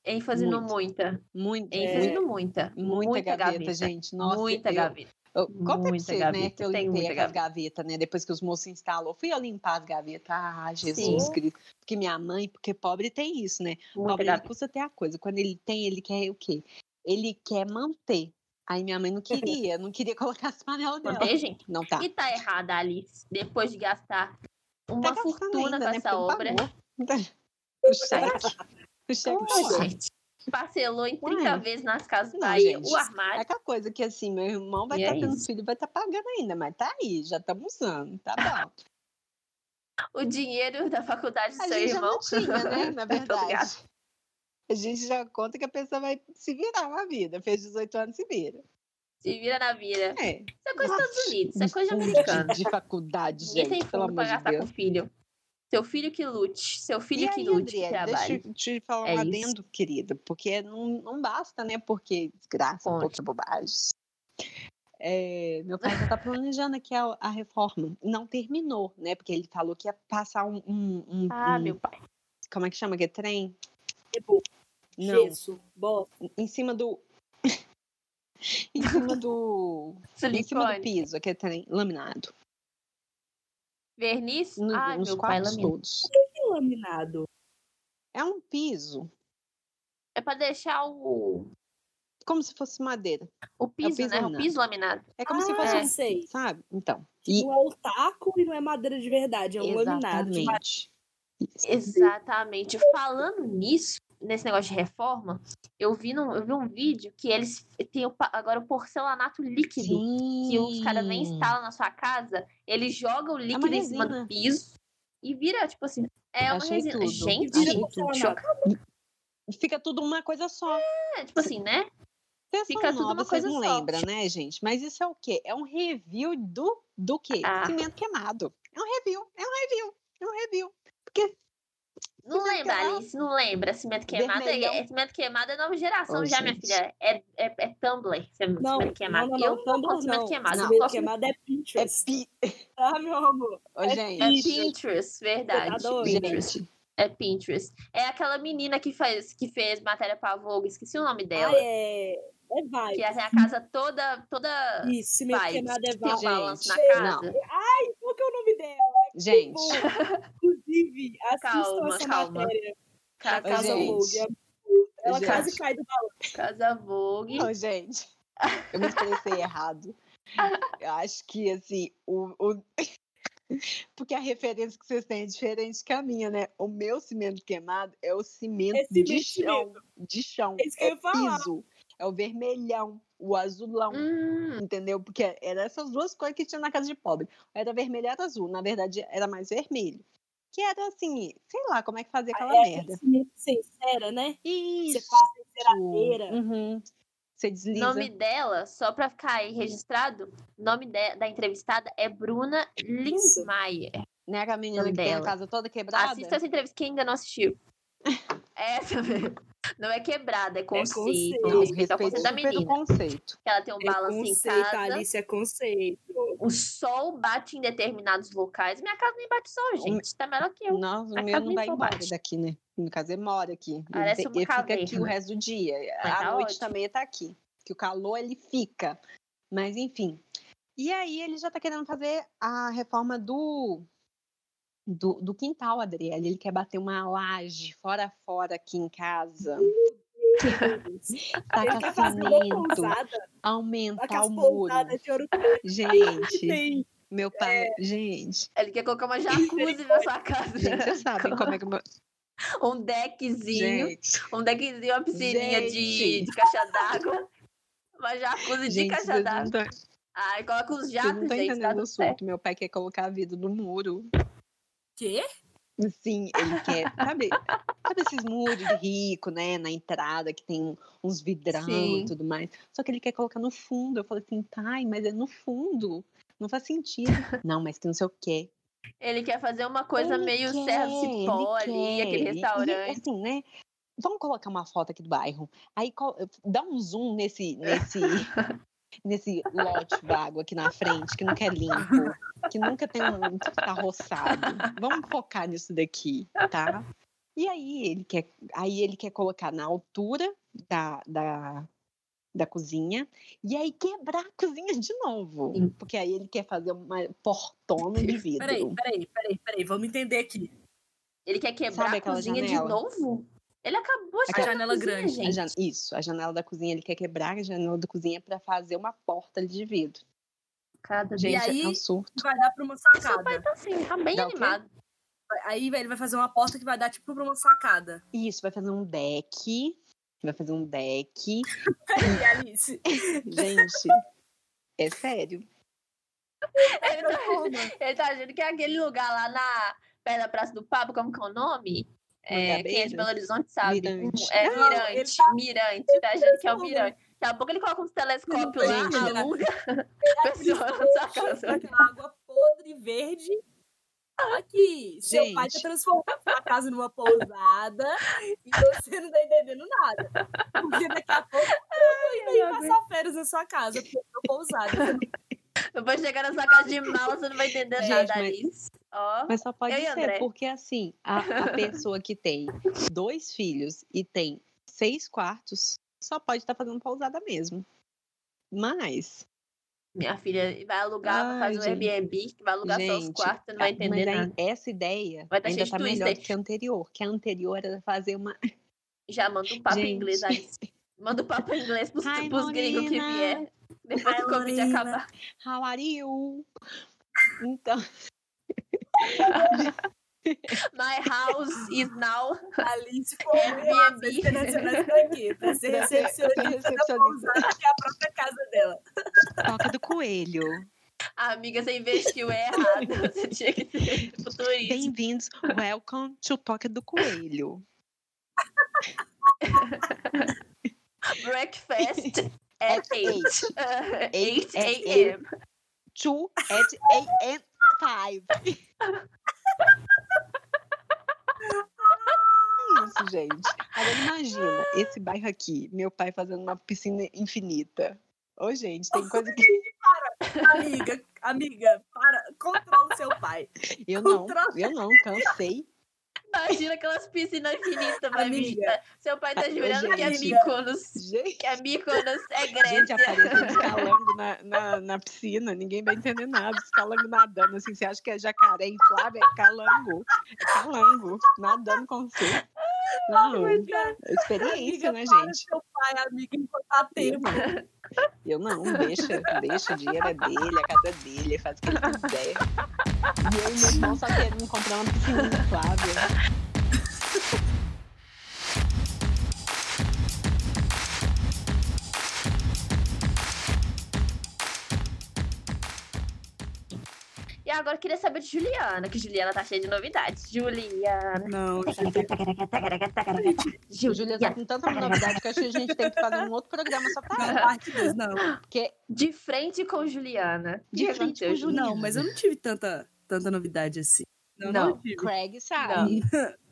ênfase no muita. Muito. ênfase É. no muita. Muita, gaveta, gente. Nossa, muita eu, gaveta. Eu, conta pra Muita vocês, né, gaveta, que eu tem limpei muita aquelas gavetas, né, depois que os moços instalou. Fui eu limpar as gavetas. Ah, Jesus Sim. Cristo. Porque minha mãe, porque pobre tem isso, né? Muita Pobre, ele gaveta. custa ter a coisa. Quando ele tem, ele quer o quê? Ele quer manter. Aí minha mãe não queria, não queria colocar as panelas dela. Gente? Não tá. E tá errada, Alice. Depois de gastar uma Tá fortuna ainda, com né, essa porque não obra. O cheque. O cheque tá. Parcelou em 30 Ué. vezes nas casas Não, Bahia. gente, O É armário. aquela coisa que assim, meu irmão vai estar é tendo isso. filho, vai estar pagando ainda, mas tá aí, já estamos usando, tá bom. O dinheiro da faculdade do A seu irmão. tinha, né? Na ligada. verdade. A gente já conta que a pessoa vai se virar na vida. Fez 18 anos, se vira. Se vira na vida. É. Isso é coisa dos Estados Unidos, isso é coisa de fundo americano. De, de faculdade, Ninguém tem gente, pelo fundo pra de gastar com filho. Seu filho que lute. Seu filho E que aí, lute, que trabalhe. deixa eu te falar É um adendo, querida, porque não, não basta, né? Porque desgraça, Conte. pouca bobagem. É, meu pai já tá planejando aqui a, a reforma. Não terminou, né? Porque ele falou que ia passar um. um- um- Ah, um- meu pai. Como é que chama aquele trem? Tipo, Não, gesso, bota. em cima do. em cima do. em cima do Silicone. piso, aquele trem laminado. Verniz? No- Ai, nos meu pai quartos lamina. todos. Que laminado. É um piso, É pra deixar o, como se fosse madeira. o piso, piso né? O laminado. piso laminado. É como ah, se fosse um. sei. Sabe? Então. E, Não é o taco e não é madeira de verdade, é um laminado. de madeira. exatamente. Exatamente. Falando nisso, nesse negócio de reforma, eu vi, num, eu vi um vídeo que eles têm o agora o porcelanato líquido. Que os caras nem Sim. instalam na sua casa, ele joga o líquido em cima do piso e vira, tipo assim, é uma Achei resina. tudo. Gente, chocado. Fica tudo uma coisa só. É, tipo assim, né? Pessoa Fica tudo nova, uma vocês coisa não só. lembram, né, gente? Mas isso é o quê? É um review do, do quê? Ah. Cimento queimado. É um review, é um review, é um review. Porque Não Cimento lembra, queimado. Alice, não lembra. Cimento queimado é, Vermelhão. é- cimento queimado é nova geração Ô, já, minha gente. filha. É, é, é Tumblr, cimento Não, queimado. não, não, eu não, não Tumblr de cimento não. queimado. eu Cimento queimado é é Pinterest, pi... tá, meu amor? É gente, É Pinterest. Pinterest, verdade. Tá doido? Pinterest. gente, É Pinterest. É aquela menina que, faz, que fez matéria pra Vogue, esqueci o nome dela. Ah, é. É Que vibe. é a casa toda, toda Isso, cimento vibes. queimado é Tem um vibe. balanço na casa. Qual que é o nome dela? Gente, Inclusive, assistam Calma, essa calma. matéria. Ca- A Casa gente. Vogue. é- Ela Gente. quase cai do balão. Casa Vogue. Ô, gente, eu me expressei errado. Eu acho que, assim, o, o- Porque a referência que vocês têm é diferente que a minha, né? O meu cimento queimado é o cimento É de cimento chão. De chão. É isso que eu ia falar. piso. É o vermelhão, o azulão. Hum, Entendeu? Porque eram essas duas cores que tinha na casa de pobre. Era vermelho e era azul. Na verdade, era mais vermelho. Que era assim, sei lá como é que fazia aquela É merda. aquele cimento sem cera, né? Isso. Você passa em ceradeira. Uhum. Você desliza. nome dela, só pra ficar aí registrado, o nome de- da entrevistada é Bruna Isso. Lindmeier. Né, aquela menina que tem a dela. casa toda quebrada? Assista essa entrevista quem ainda não assistiu. Essa mesmo. Não é quebrada, é conceito. conceito. Não, Vamos respeitar o respeito conceito da menina. conceito. Que ela tem um É balanço em conceito, casa. Alice, é conceito. O sol bate em determinados locais. Minha casa nem bate sol, gente. Tá melhor que eu. Nossa, A o meu casa não vai embora bate. daqui, né? No caso, ele mora aqui. Ele, Parece te- uma ele fica aqui o resto do dia. Mas à tá noite ótimo. também tá aqui. Que o calor, ele fica. Mas, enfim. E aí, ele já tá querendo fazer a reforma do... Do, do quintal, Adriele. Ele quer bater uma laje fora a fora aqui em casa. Fazer uma cimento. Aumentar o muro. de Gente, meu pai. Gente, Ele quer colocar uma jacuzzi na sua casa. gente, vocês sabem como é que. Um deckzinho. Gente, Um deckzinho, uma piscininha de, Gente. de caixa d'água. Uma jacuzzi de gente, caixa vocês não d'água. Ai, coloca os jatos, não gente. Tá entendendo o surto. Meu pai quer colocar a vida no muro. Quê? Sim, ele quer. Sabe, sabe esses muros de rico, né? Na entrada, que tem uns vidrão Sim. e tudo mais. Só que ele quer colocar no fundo. Eu falei assim, pai, mas é no fundo. Não faz sentido. Não, mas que não sei o quê. Ele quer fazer uma coisa Ele meio quer, ali, quer. aquele E- e, restaurante. assim, né? Vamos colocar uma foto aqui do bairro. Aí dá um zoom nesse, nesse, nesse lote vago aqui na frente, que nunca é limpo, que nunca tem um tá roçado. Vamos focar nisso daqui, tá? E aí ele quer, aí ele quer colocar na altura da, da, da cozinha e aí quebrar a cozinha de novo. Sim. Porque aí ele quer fazer uma portona de vidro. Peraí, peraí, peraí, peraí. Vamos entender aqui. Ele quer quebrar Sabe a aquela cozinha janela? de novo? Ele acabou de A janela cozinha, grande. A jan- Isso, a janela da cozinha, ele quer quebrar a janela da cozinha para fazer uma porta ali de vidro. Cada Gente, dia. aí- é um surto. Vai dar pra uma Seu sacada. pai tá assim, tá bem Dá animado. Aí, velho, ele vai fazer uma porta que vai dar tipo pra uma sacada. Isso, vai fazer um deck. Vai fazer um deck. Alice. Gente, é sério. Ele tá, ele tá achando que é aquele lugar lá na perto da Praça do Pablo, como que é o nome? É, quem é de Belo Horizonte sabe. Mirante. É Mirante. ele tá- Mirante. Tá achando que é o. Mirante. Daqui a pouco ele coloca uns telescópios lá, Gente, aluga pessoa na sua casa. Aquela água podre verde. Aqui, seu pai tá Gente. transformando sua casa numa pousada e você não tá entendendo nada. Porque daqui a pouco eu tô indo aí passar férias na sua casa, porque eu tô pousada. Você não Depois chegar na sua casa de mala, você não vai entender Gente, nada, mas- Alice. Ó. Mas só pode Eu ser, André. porque assim, a, a pessoa que tem dois filhos e tem seis quartos só pode estar fazendo pousada mesmo. Mas, Minha filha vai alugar, vai Ai, fazer um gente. Airbnb, que vai alugar só os Gente, quartos, você não vai ah, entender mas aí nada. essa ideia Vai tá ainda tá melhor do que a anterior. Que a anterior era fazer uma. Já manda um papo em Gente. inglês, Alice. Manda um papo em inglês pros, Hi, pros gringos que vier. Depois Hi, do Covid Lorena. acabar. How are you? Então, My house is now Alice com Airbnb. quê? Pra ser recepcionista da pousada que é a própria casa dela. toca do coelho. Amiga, você investiu errado. Você tinha que ser futurista. Bem-vindos. Welcome to Toca do Coelho. Breakfast. at 8. 8. 8 at a.m. 2 at a.m. 5. É isso, gente. Agora imagina, esse bairro aqui, meu pai fazendo uma piscina infinita. Ô, gente, tem coisa que Amiga, amiga, para, controla o seu pai. eu não, eu não, cansei. Imagina aquelas piscinas infinitas, vai Amiga. vir. Seu pai tá jurando que é gente. Mykonos. Gente, Que é Mykonos é gente Grécia. apareceu de calango na, na, na piscina, ninguém vai entender nada. Os calangos nadando, assim, você acha que é jacaré inflável? É calango. É calango, nadando com você. Não, é experiência, Amiga, né, gente? seu pai, amiga, Eu tempo. não. Eu não, deixa, deixa, o dinheiro é dele, a casa é dele, ele faz o que ele quiser. E eu e meu irmão só querendo comprar uma piscina inflável. Agora eu queria saber de Juliana, que Juliana tá cheia de novidades. Juliana. Não, O Júlia tá com tanta novidade que eu acho que a gente tem que fazer um outro programa só pra não, ela. parte dois, não. Porque De frente com Juliana. De Que frente com Juliana? Não, mas eu não tive tanta, tanta novidade assim. Não, não, Não. tive. Craig sabe.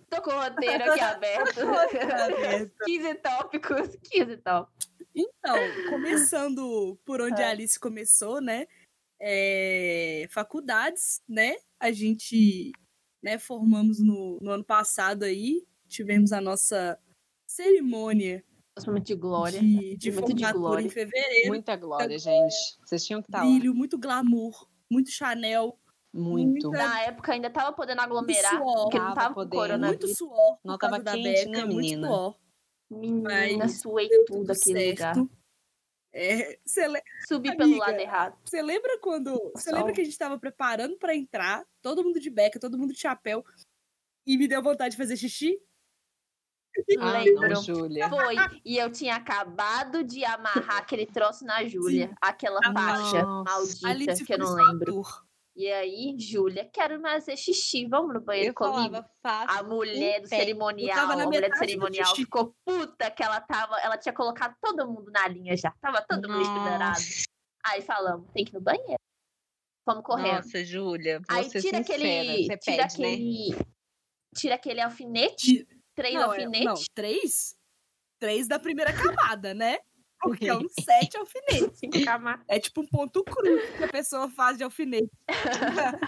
Tô com o roteiro aqui aberto. aberto. 15 tópicos. 15 tópicos. Então, começando por onde É. a Alice começou, né? É, faculdades, né? A gente né, formamos no, no ano passado aí, tivemos a nossa cerimônia muito de glória. de, de Muito de formatura glória. em fevereiro. Muita glória, gente. Vocês tinham que estar lá. brilho, muito glamour, muito Chanel, Muito. muita- Na época ainda tava podendo aglomerar, suor. porque não Tava tava com podendo. muito coronavírus. suor por Não tava quente, beca, né, muito menina? suor. Menina, Mas suei tudo tudo aquele lugar. É, le- Subi Amiga. pelo lado errado. Você lembra quando. Você lembra que a gente tava preparando pra entrar, todo mundo de beca, todo mundo de chapéu, e me deu vontade de fazer xixi? Ah, Lembro. Júlia. Foi. E eu tinha acabado de amarrar aquele troço na Júlia. Aquela Ah, faixa nossa. maldita Alice que eu não lembro. ator. E aí, Júlia, quero fazer xixi. Vamos no banheiro Eu comigo? falava. A mulher do pé. Cerimonial, a mulher do do cerimonial xixi. ficou puta que ela tava. Ela tinha colocado todo mundo na linha já. Tava todo mundo esperado. Aí falamos, tem que ir no banheiro. Vamos correndo. Nossa, Júlia, Aí tira sincera, aquele. Tira pede, né? aquele. Tira aquele alfinete. Três Não, é- alfinetes. não, três? Três da primeira camada, né? Porque é um sete alfinetes. É tipo um ponto cruz que a pessoa faz de alfinete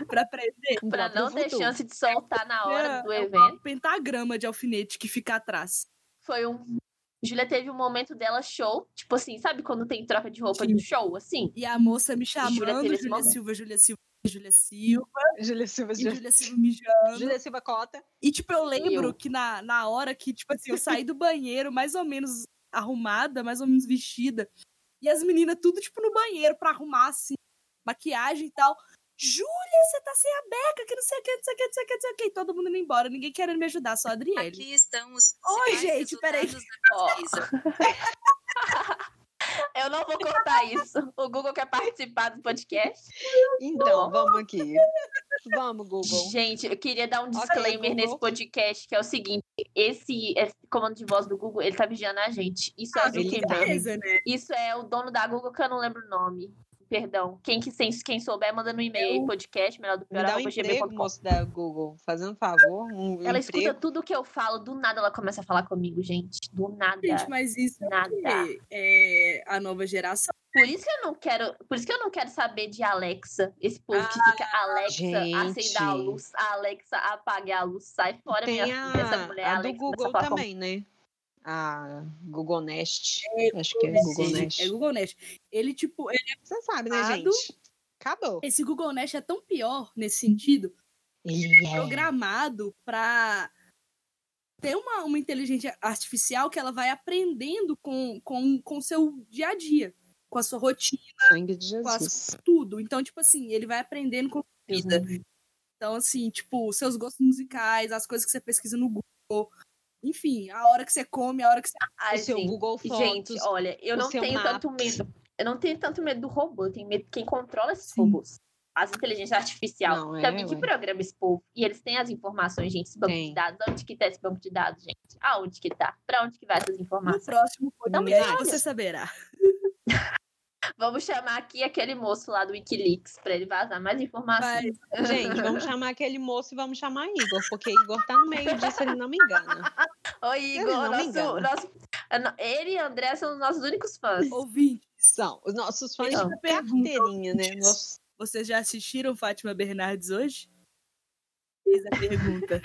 pra prender. Pra próprio não ter chance de soltar na hora É, do é evento. um pentagrama de alfinete que fica atrás. Foi um. Júlia teve um momento dela show. Tipo assim, sabe quando tem troca de roupa Sim. do show? Assim? E a moça me Júlia chamando, Júlia momento. Silva, Júlia Silva, Júlia Silva, Júlia Silva, e Júlia, Júlia Silva mijando. Júlia Silva Cota. E, tipo, eu lembro Eu. que na, na hora que, tipo assim, eu saí do banheiro mais ou menos arrumada, mais ou menos vestida. E as meninas tudo, tipo, no banheiro pra arrumar, assim, maquiagem e tal. Júlia, você tá sem a beca, que não sei o que, não sei o que, não sei o que, não sei o que. E todo mundo indo embora, ninguém querendo me ajudar, só a Adriele. Aqui estão os Oi, gente, peraí. da pesquisa. Eu não vou cortar isso. O Google quer participar do podcast. Então, vamos aqui. Vamos, Google. Gente, eu queria dar um disclaimer Google. nesse podcast, que é o seguinte: esse, esse comando de voz do Google, ele tá vigiando a gente. Isso é Ah, ele Zuckerberg. tá. Né? Isso é o dono da Google, que eu não lembro o nome. Perdão. Quem, que, quem souber, manda no e-mail Eu- podcast, melhor do Me pior, dá um emprego, moço da Google. Fazendo um favor, um Ela escuta emprego. tudo que eu falo, do nada ela começa a falar comigo, gente. Do nada. Gente, mas isso é, Nada. é a nova geração. Por isso que eu não quero, por isso que eu não quero saber de Alexa. Esse povo que fica Alexa, acenda a luz, Alexa, apague a luz, sai fora minha Tem essa a, mulher a do Alexa, Google também, né? A Google Nest. É, Acho que é Google Nest. É Google Nest. Ele, tipo, ele- Você sabe, né, gente? Acabou. esse Google Nest é tão pior nesse sentido Ele é. programado para ter uma, uma inteligência artificial que ela vai aprendendo com o com, com seu dia a dia, com a sua rotina, Sangue de com as- tudo. Então, tipo assim, ele vai aprendendo com a vida. Então, assim, tipo, seus gostos musicais, as coisas que você pesquisa no Google, enfim, a hora que você come, a hora que você. Ai, o seu gente, Google Fotos. gente, olha, eu não tenho tanto Maps. medo. Eu não tenho tanto medo do robô, eu tenho medo de quem controla esses Sim. robôs. As inteligências artificiais. Não, é, que ué. programa esse povo? E eles têm as informações, gente, esse banco Tem. de dados. Onde que tá esse banco de dados, gente? Aonde que tá? Pra onde que vai essas No informações? próximo Então, podcast você saberá. Vamos chamar aqui aquele moço lá do Wikileaks pra ele vazar mais informações. Mas, Gente, vamos chamar aquele moço e vamos chamar Igor, porque Igor tá no meio disso, ele não me engana. Oi, Ele Igor, me nosso, engana. nosso, ele e André são os nossos únicos fãs. ouvinte, São os nossos fãs Então, de carteirinha, né? Nossa, vocês já assistiram Fátima Bernardes hoje? Fez a pergunta.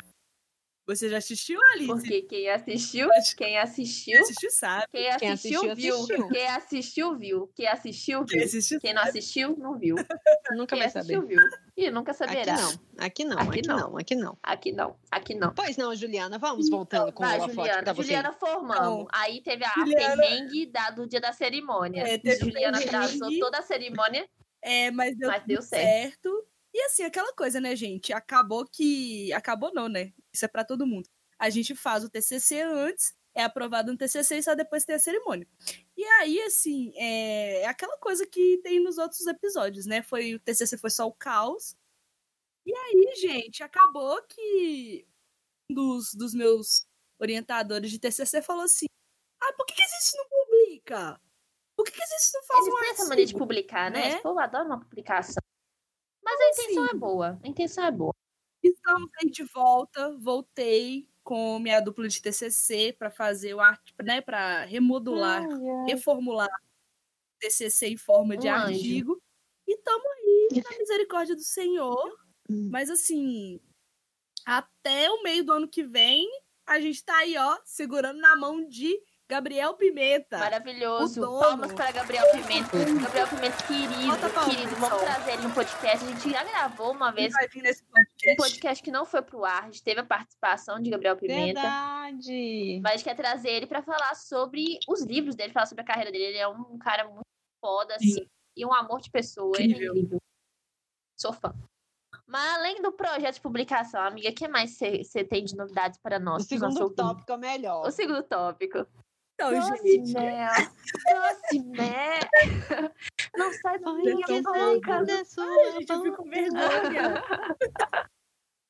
Você já assistiu, Alice? Porque quem assistiu, quem assistiu, Quem assistiu sabe. quem Quem assistiu, assistiu, viu. assistiu. Quem assistiu, viu. Quem assistiu, Quem viu. assistiu Quem não assistiu, não viu. nunca Quem vai saber. assistiu, viu. E nunca Aqui saberá. não, aqui não, Aqui aqui não. não, aqui não. Aqui não, aqui não. Pois não, Juliana, vamos voltando com holofote Juliana. você. Juliana formamos. Aí teve a Juliana- perrengue da, do dia da cerimônia. É, teve Juliana perrengue. atrasou toda a cerimônia, É, mas deu, mas deu certo. certo. E assim, aquela coisa, né, gente? Acabou que. Acabou não, né? Isso é pra todo mundo. A gente faz o TCC antes, é aprovado no TCC e só depois tem a cerimônia. E aí, assim, é, é aquela coisa que tem nos outros episódios, né? Foi, o TCC foi só o caos. E aí, gente, acabou que um dos, dos meus orientadores de TCC falou assim: Ah, por que, que a gente não publica? Por que, que a gente não faz Eles um têm essa mania de artigo?" publicar, né? né? Esse povo adora uma publicação. Mas a intenção assim? é boa. A intenção é boa. Estamos aí de volta, voltei com minha dupla de TCC para fazer o arte, né, para remodular, reformular o TCC em forma de Um anjo. artigo. E estamos aí na misericórdia do Senhor. Hum. Mas assim, até o meio do ano que vem, a gente tá aí, ó, segurando na mão de Gabriel Pimenta. Maravilhoso. Palmas para Gabriel Pimenta. Gabriel Pimenta, querido, Bota palmas, querido. Vamos pessoal. trazer ele no podcast. A gente já gravou uma vez vai vir nesse um podcast. podcast que não foi pro ar. A gente teve a participação de Gabriel Pimenta. Verdade. Mas a gente quer trazer ele para falar sobre os livros dele, falar sobre a carreira dele. Ele é um cara muito foda, assim, e um amor de pessoa. Ele é Incrível. incrível. Sou fã. Mas além do projeto de publicação, amiga, o que mais você tem de novidades para nós? O segundo tópico é melhor. O segundo tópico. Então, Doce gente, mel. Doce mel. Não sai da minha boca. da ai, gente, eu fico com vergonha.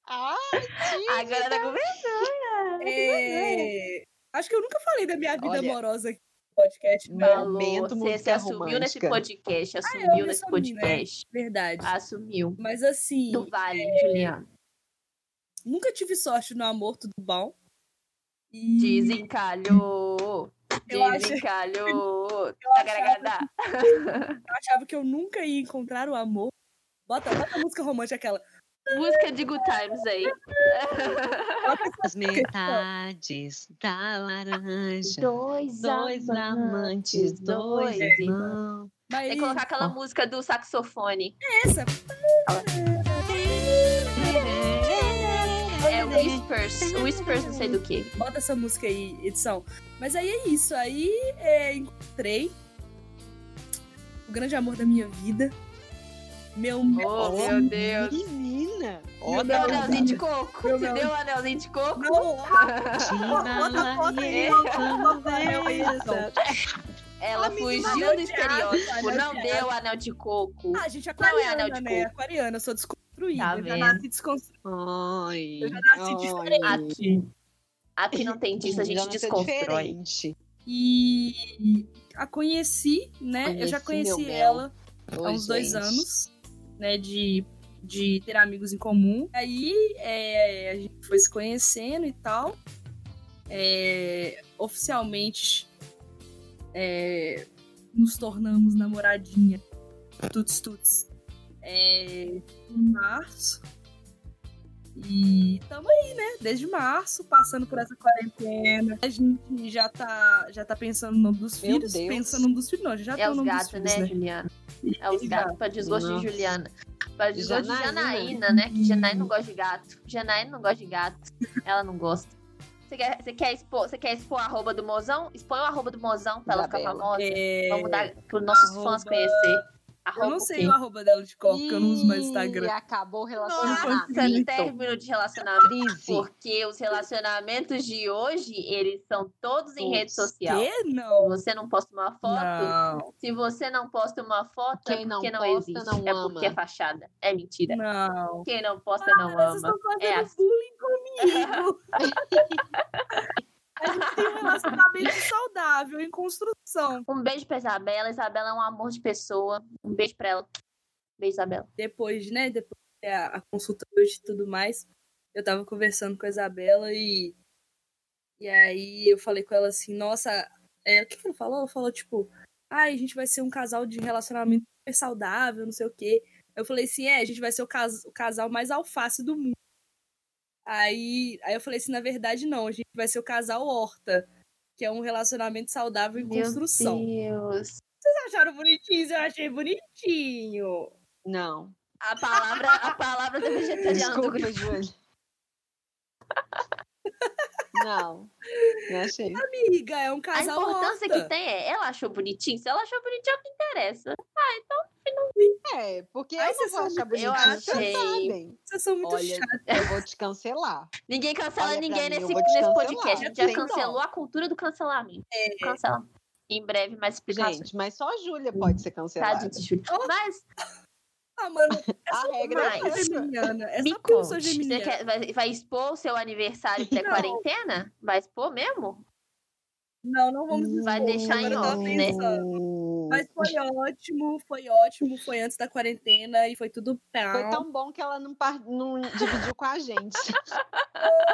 Ai, Agora tá com vergonha. É, Acho que eu nunca falei da minha vida Olha. amorosa aqui no podcast. Momento Você se assumiu nesse podcast. eu Assumiu me nesse assumi, né? podcast. verdade. Assumiu. Mas assim, Do Vale, Juliana. nunca tive sorte no amor, tudo bom. E Desencalhou. Eu Desencalhou. achava Tagaragadá. eu achava que eu nunca ia encontrar o amor. Bota, bota a música romântica aquela. Música de Good Times aí. As metades da laranja. Dois, Dois amantes, dois irmãos. Tem que colocar aquela música do saxofone. essa. É o Whispers. O Whispers não sei do que. Bota essa música aí, edição. Mas aí é isso. Aí é, encontrei o grande amor da minha vida. Meu Oh, meu Deus. Menina! Meu Olha Deu anelzinho de coco? Meu Você Deus. deu o anelzinho de coco? Não, Bota foto aí, Ela A fugiu do estereótipo. Não de deu o anel de coco. Ah, gente, Não é aquariana, anel de né? coco. Aquariana, eu sou desconstruída. Tá eu já nasci desconstruída. Ai, Eu já nasci diferente. Aqui. Aqui não tem disso, a gente desconstrói. diferente. E a conheci, né? eu já Conheci, conheci ela há Oi, uns dois gente. anos, né? De, de ter amigos em comum. Aí é, a gente foi se conhecendo e tal. É, oficialmente é, nos tornamos namoradinha. Tuts tuts. É, em março. E tamo aí, né? Desde março, passando por essa quarentena. A gente já tá, já tá pensando no nome dos Meu filhos. Deus. Pensando no nome dos filhos, não. Já É tem o os nome dos gatos, filhos, né, Juliana? É os gatos, pra desgosto Nossa. de Juliana. Pra desgosto de Janaína. Janaína, né? Que Janaína não gosta de gato. Janaína não gosta de gato. Ela não gosta. Você quer, você quer expor, você quer expor a arroba do mozão? Expõe o arroba do mozão pra ela ficar famosa. É, Vamos dar pros nossos arroba- fãs conhecer. Arroba Eu não o sei o arroba dela de cor, porque eu não uso mais Instagram. acabou o Nossa, relacionamento. término de relacionamento. Crise. Porque os relacionamentos de hoje, eles são todos em rede social. Que? Se Não. você não posta uma foto, Não. se você não posta uma foto, Quem é não porque não, posta, existe. não é ama. porque é fachada. É mentira. Não. Quem não posta não Vocês ama. estão fazendo É assim. bullying comigo. A gente tem um relacionamento saudável, em construção. Um beijo pra Isabela. Isabela é um amor de pessoa. Um beijo pra ela. Beijo, Isabela. Depois, né? Depois a, a consulta hoje e tudo mais, eu tava conversando com a Isabela e. E aí eu falei com ela assim, nossa, é, o que, que ela falou? Ela falou, tipo, ai, a gente vai ser um casal de relacionamento super saudável, não sei o quê. Eu falei assim, é, a gente vai ser o, cas o casal mais alface do mundo. Aí, aí eu falei assim, na verdade, não, a gente vai ser o casal horta, que é um relacionamento saudável em Meu construção. Deus. Vocês acharam bonitinho? Eu achei bonitinho. Não. A palavra, a palavra do vegetariano do Desculpa, grupo. Júlia. Não. Não achei. Amiga, é um A casal importância horta. que tem é, ela achou bonitinho. Se ela achou bonitinho, é o que interessa. É, porque Ai, eu vocês não vou achar bonitinho, vocês Eu achei. sabem. Vocês são muito Olha, chatos. eu vou te cancelar. Ninguém cancela Olha ninguém mim, nesse, nesse podcast. A gente já dó. cancelou a cultura do cancelamento. É. Cancela. Em breve, mais explicações. Gente, mas só a Júlia pode ser cancelada. Tadinho de Júlia. Oh. Mas, Ah, mano, é A regra é essa. geminiana. É me conte. Você quer, vai, vai expor o seu aniversário pré-quarentena? Vai expor mesmo? Não, não vamos Vai expor, deixar em off, né? pensando. Mas foi ótimo, foi ótimo. Foi antes da quarentena e foi tudo pau. Foi tão bom que ela não, par- não dividiu com a gente.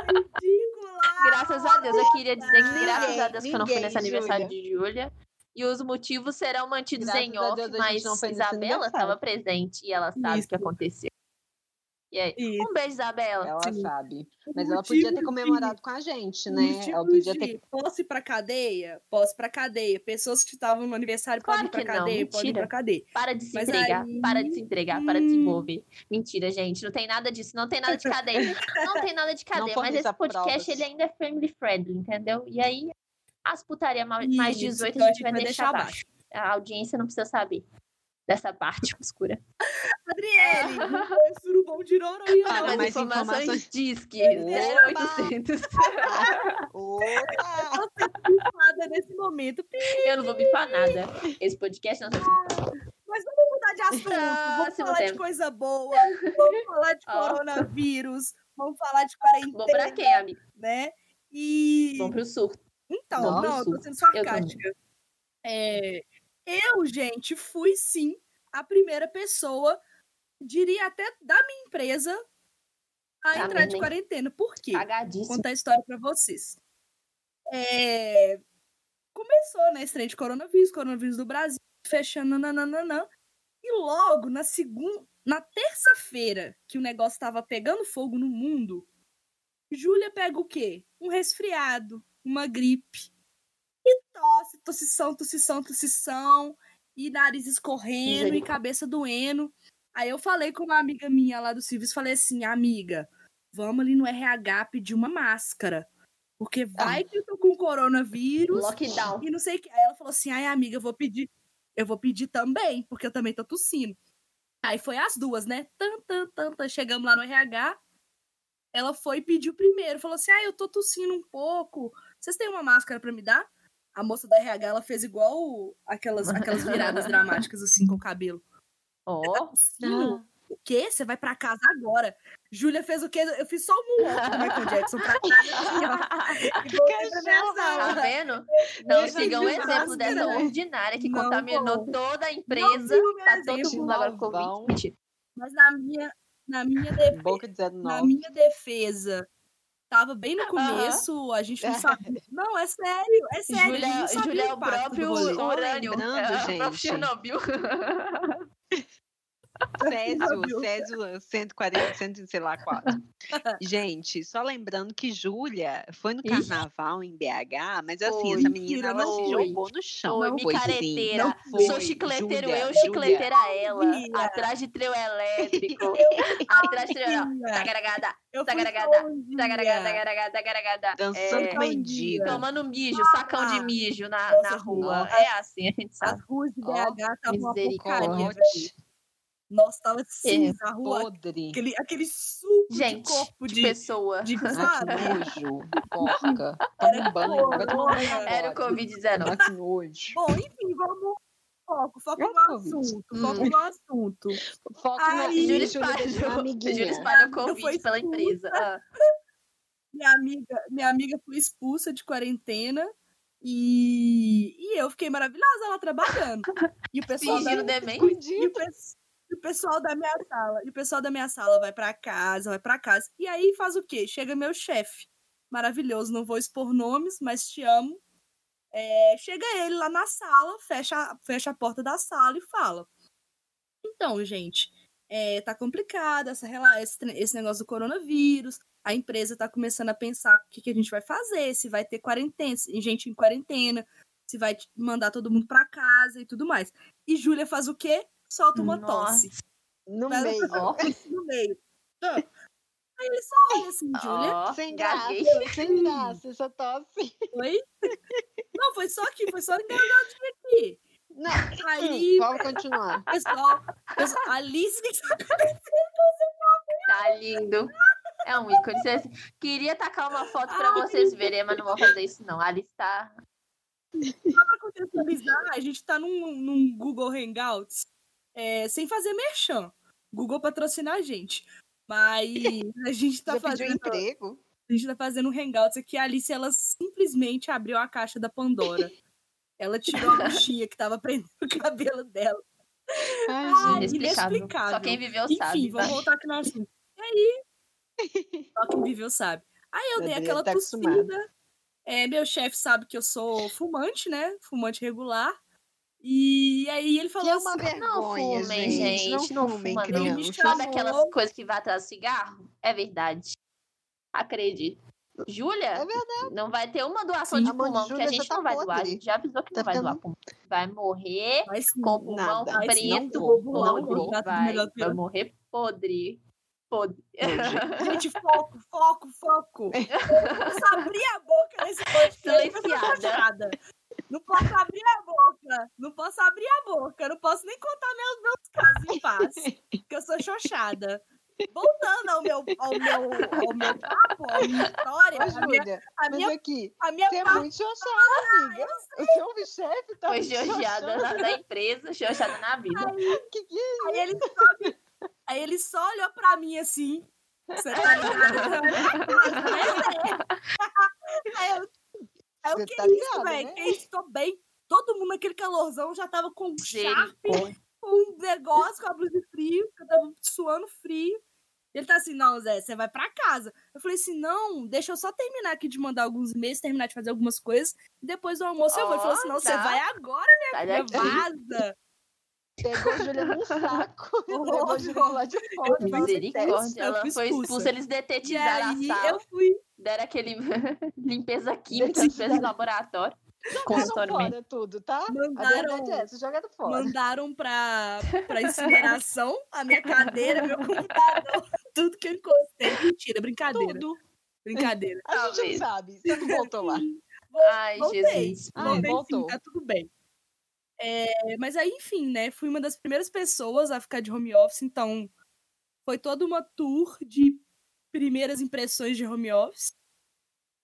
ridícula. Graças a Deus. Eu queria dizer que graças Ninguém, a Deus que eu não fui nesse aniversário de Júlia. E os motivos serão mantidos Graças em off, Deus mas Isabela estava presente e ela sabe o que aconteceu. E aí? Isso. Um beijo, Isabela. Ela Sim. sabe. O Mas ela podia ter comemorado com a gente, de- né? o Ela podia de ter. Posso ir pra cadeia? Posso ir pra cadeia. Pessoas que estavam no aniversário Claro podem ir pra não, cadeia? Podem ir mentira. pra cadeia. Para de se Mas entregar, aí- para de se entregar, para de se Hum. envolver. Mentira, gente, não tem nada disso, não tem nada de cadeia. Não tem nada de cadeia, mas esse podcast provas. ele ainda é family friendly, entendeu? E aí, as putaria ma- mais Isso, 18 então a gente vai deixar abaixo. abaixo. A audiência não precisa saber dessa parte obscura. Adriele, foi surubom de Noronha, Fala não. mas mais informações, informações. diz que Opa! 0800. Opa! Nada nesse momento. Eu não vou bipar nada. Esse podcast não tá Mas vamos mudar de assunto. Vamos falar de coisa boa. Vamos falar de coronavírus. Vamos falar de quarentena, Bom pra quem, amigo? né? E Bom pro surto. Então, pro não, eu tô sendo Eu sarcástica. É, eu, gente, fui sim a primeira pessoa, diria até da minha empresa, a Tá entrar mesmo, de quarentena. Por quê? Vou contar a história pra vocês. É, Começou, né, esse trem de coronavírus, coronavírus do Brasil, fechando, nananana. E logo, na segunda, na terça-feira, que o negócio tava pegando fogo no mundo, Júlia pega o quê? Um resfriado, uma gripe. E tosse, tossição, tossição, tossição, e nariz escorrendo, e cabeça doendo. Aí eu falei com uma amiga minha lá do serviço, falei assim, amiga, vamos ali no RH pedir uma máscara. Porque vai que eu tô com coronavírus Lockdown. e não sei o que. Aí ela falou assim, ai amiga, eu vou pedir, eu vou pedir também, porque eu também tô tossindo. Aí foi as duas, né? Tan, tan, tan, tan. Chegamos lá no RH, ela foi e pediu primeiro, falou assim, ah, eu tô tossindo um pouco, vocês têm uma máscara pra me dar? A moça da RH, ela fez igual o- aquelas, aquelas viradas dramáticas, assim, com o cabelo. Ó, Tossindo? O quê? Você vai pra casa agora? Júlia fez o quê? Eu fiz só um moonwalk do Michael Jackson pra casa, tá vendo? Não Deixa siga um de exemplo máscara, dessa né? ordinária que Não contaminou vou. toda a Não empresa. o meu Tá todo exemplo. mundo agora com Vão. Covid. Mentira. Mas na minha, na minha defesa, Boca na 19. minha defesa, tava bem no começo, a gente não sabia. Não, é sério, é sério. a gente Júlia, não sabia Júlia é o impacto do próprio urânio. é, o próprio gente. Chernobyl. Césio? Césio 140, 100, sei lá, 4. Gente, só lembrando que Júlia foi no carnaval em BH, mas assim, Foi. essa menina ela não se jogou no chão. Foi, Não foi, micareteira. Não foi. Sou chicleteiro Júlia, eu, Júlia. chicleteira ela. Júlia. Atrás de trio elétrico. Atrás de trio elétrico. Tagaragada, tagaragada. Dançando É, com mendigo. Tomando mijo, sacão de mijo na, Nossa, na rua. nossa. É assim, a gente As sabe. ruas de BH estavam uma porcaria. Nossa, tava cinza, a rua, Podre. aquele, aquele suco Gente, de corpo de de, pessoa. de nojo. Porca. Um banho. Vai tomar banho agora. Era o Covid-19. Ai, que nojo. Bom, enfim, vamos foco, foco É no assunto, Hum. foco no assunto. Foco Ai, na Júlia espalhou, Júlia espalhou Covid pela expulsa. empresa. Ah, minha amiga, minha amiga foi expulsa de quarentena e, e eu fiquei maravilhosa lá trabalhando. E o pessoal Fingindo demente. e o, e o pessoal da minha sala, e o pessoal da minha sala vai pra casa, vai pra casa. E aí faz o quê? Chega meu chefe, maravilhoso, não vou expor nomes, mas te amo. É, chega ele lá na sala, fecha, fecha a porta da sala e fala: Então, gente, é, tá complicado essa, esse, esse negócio do coronavírus. A empresa tá começando a pensar o que, que a gente vai fazer, se vai ter quarentena, gente em quarentena, se vai mandar todo mundo pra casa e tudo mais. E Júlia faz o quê? Solta uma tosse No Vai- meio. Ó, no meio. Então, Aí ele só olha assim, Júlia. ó, Sem graça, sem graça, essa tosse. Oi? Não, foi só aqui, foi só engasgadinho aqui. Não, Aí, vamos continuar. pessoal, pessoal Alice, Tá lindo. É um ícone. Queria tacar uma foto pra vocês verem, mas não vou fazer isso, não. A Alice tá. só pra contextualizar, a gente tá num, num Google Hangouts é, sem fazer merchan. Google patrocinar a gente. Mas a gente tá Já pediu fazendo. emprego? A gente tá fazendo um Hangouts aqui. A Alice, ela simplesmente abriu a caixa da Pandora. Ela tirou a buchinha que tava prendendo o cabelo dela. Ai, Ah, gente. Inexplicável. inexplicável. Só quem viveu Enfim, sabe. vamos tá? voltar aqui no assunto. E aí, só quem viveu sabe. Aí eu dei aquela tá tossida. É, meu chefe sabe que eu sou fumante, né? Fumante regular. E aí ele Que falou é uma assim, Não vergonha, fumem, gente. gente. Não Não fumem, fuma, não. criança. Sabe chamou- aquelas coisas que vai atrás do cigarro? É verdade. Acredito. Júlia, É verdade. não vai ter uma doação Sim. de pulmão, que a gente tá não vai doar. A podre. gente já avisou que Tá não vai doar pulmão. Vai morrer mas com o pulmão Nada. Mas não preto. podre. jogar tudo Vai, melhor que vai eu. morrer podre. Podre. Gente, foco, foco, foco. Não posso abrir a boca nesse podcast. eu Silenciada. Não posso abrir a boca. Não posso abrir a boca. Não posso nem contar meus, meus casos em paz. Porque eu sou xoxada. Voltando ao meu, ao meu, ao meu papo, à minha história, Ô, a minha, a minha, aqui, a minha você é muito xoxada, amiga. O seu chefe tá Foi xoxado. na, da empresa, georgiada na vida. Que que é Aí ele só, aí ele só olhou pra mim assim. Você tá ligado? Aí eu, eu Você que tá isso, ligado, velho? né? Que isso? Tô bem. Todo mundo naquele calorzão já tava com um Sharp, um negócio, com a blusa de frio, que eu tava suando frio. Ele tá assim, não, Zé, você vai pra casa. Eu falei assim, não, deixa eu só terminar aqui de mandar alguns e-mails, terminar de fazer algumas coisas, e depois do almoço eu vou. Ele falou assim, não, você tá. vai agora, minha daqui. vaza. Pegou a Júlia num saco e levou a. Júlia de fora. Eu fui Misericórdia. eu Ela fui foi expulsa. expulsa, eles E detetizaram aí a sala. eu fui. Deram aquele limpeza química, limpeza de laboratório. Jogaram fora tudo, tá? A Mandaram, verdade é essa, jogaram fora. mandaram pra, pra incineração a minha cadeira, meu computador, tudo que eu encostei. Mentira, brincadeira. Tudo. Brincadeira. A gente não Talvez. sabe. Você não voltou lá. Ai, Voltei. Jesus. Ai, Voltei voltou. sim, tá tudo bem. É, mas aí, enfim, né? Fui uma das primeiras pessoas a ficar de home office, então foi toda uma tour de primeiras impressões de home office.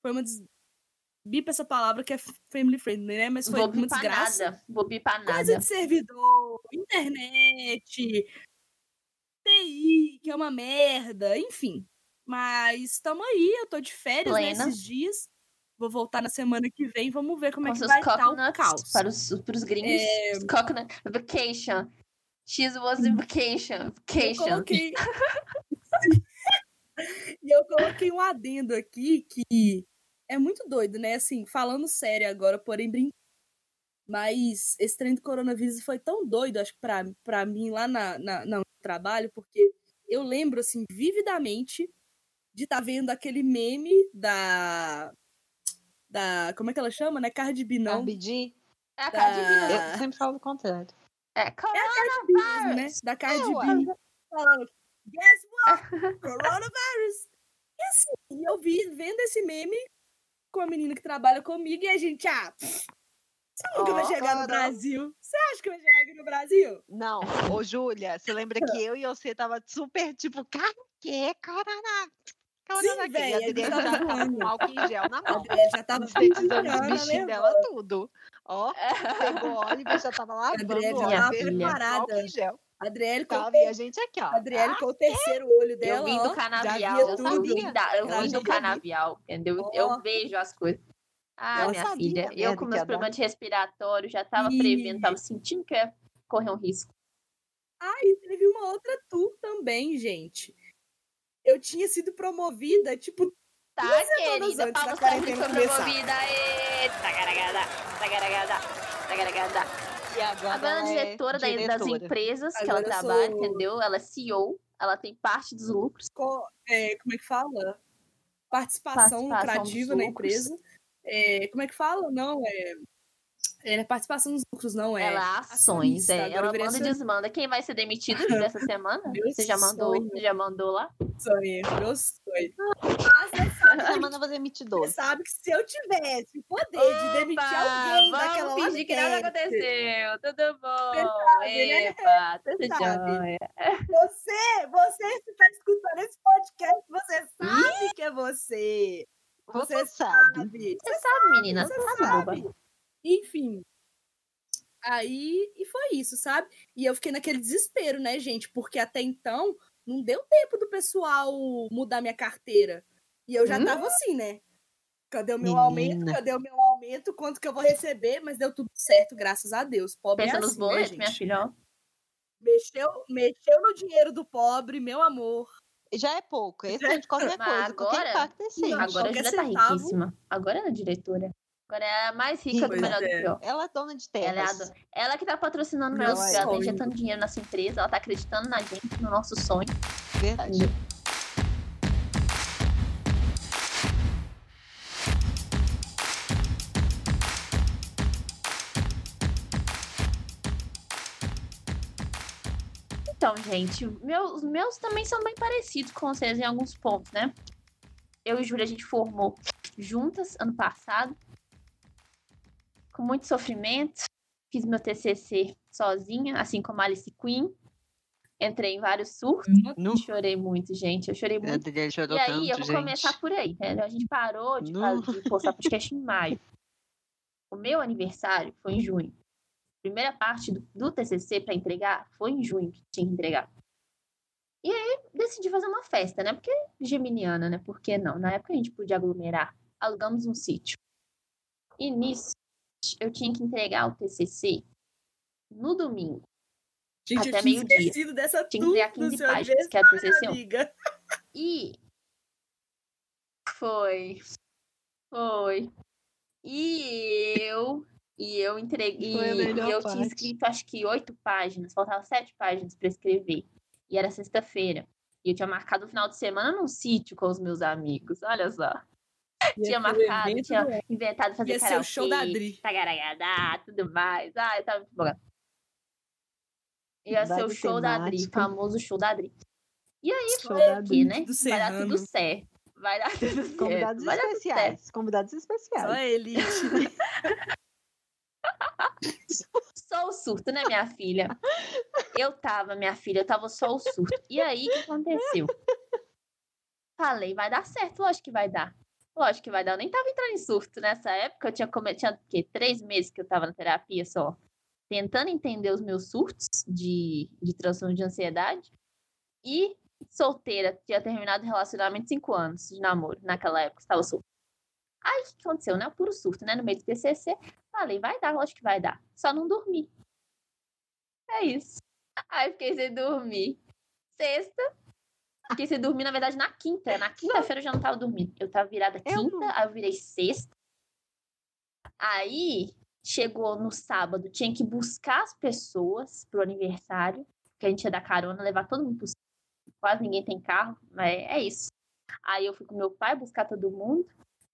Foi uma des... Bipa essa palavra que é family friendly, né? Mas foi Vou uma desgraça. nada. Vou bipar Coisa nada. de servidor, internet, TI, que é uma merda, enfim. Mas estamos aí, eu tô de férias né, Plena. nesses dias. Vou voltar na semana que vem, vamos ver como é Com que seus vai estar o coconuts caos. para os, para os gringos. É. Os Coconut vacation. She was in vacation. Eu Vacation. coloquei... e eu coloquei um adendo aqui que é muito doido, né? Assim, falando sério agora, porém brincando. Mas esse trem do coronavírus foi tão doido, acho que pra, pra mim, lá na, na, na- no trabalho, porque eu lembro, assim, vividamente de estar vendo aquele meme da. Da. Como é que ela chama, né? Cardi B, não. Cardi B. É a cara de Da- vida. Eu sempre falo o contrário. É, Cardi mesmo, né? Da Cardi É. B. Falando, guess what? Coronavirus. E assim, eu vi, vendo esse meme com a menina que trabalha comigo e a gente, ah, você nunca vai Ó, chegar no. Brasil. Você acha que vai chegar aqui no Brasil? Não, ô Júlia, você lembra que eu e você tava super tipo, cara, que? Corona. Corona Sim? E a a Adriana já tava com álcool em gel na A mão. Adriana já tava Sintetizando os bichinhos dela, tudo. Ó, pegou óleo e já tava lavando Adriana o já óleo preparada. álcool em gel. Adriele com, Tava, e a gente aqui, ó. Adriele com o terceiro olho dela. Eu vim do canavial, via eu, da- eu vim do via. canavial, entendeu? Ó. Eu vejo as coisas. Ah, Ela minha sabia filha, eu merda com meus problemas de respiratório já tava Ih. prevendo, tava sentindo que ia correr um risco. Ah, e teve uma outra tour também, gente. Eu tinha sido promovida, tipo, Tá, querida, palmas pra mim foi começar. promovida. Aê, tagaragada, tagaragada, tagaragada. E agora Agora ela é ela diretora, da- das diretora. empresas que Agora ela eu trabalha, sou- entendeu? Ela é CEO, ela tem parte dos lucros. co- é, como é que fala? Participação, Participação lucrativa dos na lucros. empresa. É, como é que fala? Não, é. É participação dos lucros, não é. ela é ações, é. agora Ela manda e desmanda. Quem vai ser demitido dessa semana? Meu Você já mandou? sonho. Você já mandou lá? sonho, meu sonho. Mas você sabe, Essa semana eu vou demitir você 12. sabe que se eu tivesse o poder de demitir Opa, alguém daquela Vamos lá fingir que nada aconteceu. Tudo bom? sabe, né? Epa, jóia. Você, você que está escutando esse podcast, você sabe que é você. Você Você sabe. sabe. Você sabe, menina? Você Você sabe, sabe. Enfim. Aí, e foi isso, sabe? E eu fiquei naquele desespero, né, gente? Porque até então não deu tempo do pessoal mudar minha carteira. E eu já Hum? tava assim, né? Cadê o meu Menina. aumento? Cadê o meu aumento? Quanto que eu vou receber? Mas deu tudo certo, graças a Deus. Pobre Pensa é nos assim, né, boletos, gente? minha filha. ó. Mexeu, mexeu no dinheiro do pobre, meu amor. Já é pouco. Esse é de qualquer coisa. Qualquer agora- impacto é sim. Agora a qualquer Julia tá riquíssima. Agora ela é diretora. Agora é a mais rica do melhor do é. pior. Ela é dona de Ela, é do- ela que tá patrocinando Meu meus ela tá injetando dinheiro nessa empresa, ela tá acreditando na gente, no nosso sonho. Verdade. Então, gente, meus, os meus também são bem parecidos com vocês em alguns pontos, né? Eu e Júlia, a gente formou juntas ano passado, com muito sofrimento. Fiz meu TCC sozinha, assim como Alice Queen. Entrei em vários surtos. Nu. Chorei muito, gente. Eu chorei A muito. Chorou E aí, tanto, eu vou gente. começar por aí, entendeu? A gente parou de, fazer, de postar podcast em maio. O meu aniversário foi em junho. A primeira parte do, do TCC para entregar foi em junho que tinha que entregar. E aí, decidi fazer uma festa, né? Porque geminiana, né? Por que não? Na época a gente podia aglomerar. Alugamos um sítio. E nisso, eu tinha que entregar o TCC no domingo. Gente, Até eu tinha meio-dia. esquecido dessa Tinha que entregar do 15 seu páginas, que é a aniversário, TCC1. amiga. E foi. Foi. E eu. E eu entreguei. E eu tinha parte. escrito acho que oito páginas, faltavam sete páginas para escrever. E era sexta-feira. E eu tinha marcado o final de semana num sítio com os meus amigos. Olha só. Tinha marcado, tinha do inventado fazer Ia ser o show da Adri. tagaragada, tudo mais. Ah, eu tava muito empolgada. Ia ser o show da Adri, famoso show da Adri. E aí Show foi aqui, né? Vai dar tudo certo. Vai dar tudo certo. Convidados vai dar tudo certo. especiais. Convidados Só especiais. elite. Só o surto, né, minha filha? Eu tava, minha filha, eu tava só o surto. E aí, o que aconteceu? Falei, vai dar certo, lógico que vai dar. Lógico que vai dar. Eu nem tava entrando em surto nessa época. Eu tinha, come... tinha o quê? três meses que eu tava na terapia só. Tentando entender os meus surtos de, de transtorno de ansiedade. E solteira. Tinha terminado o relacionamento cinco anos de namoro. Naquela época, estava solteira. Aí, o que aconteceu, né? Puro surto, né? No meio do TCC. Falei, vai dar, lógico que vai dar. Só não dormir. É isso. Aí fiquei sem dormir. Sexta. Fiquei sem dormir, na verdade, na quinta. Na quinta-feira eu já não tava dormindo. Eu tava virada Eu quinta, não. aí eu virei sexta. Aí chegou no sábado, tinha que buscar as pessoas pro aniversário. Que a gente ia dar carona, levar todo mundo pro Quase ninguém tem carro, mas é isso. Aí eu fui com meu pai buscar todo mundo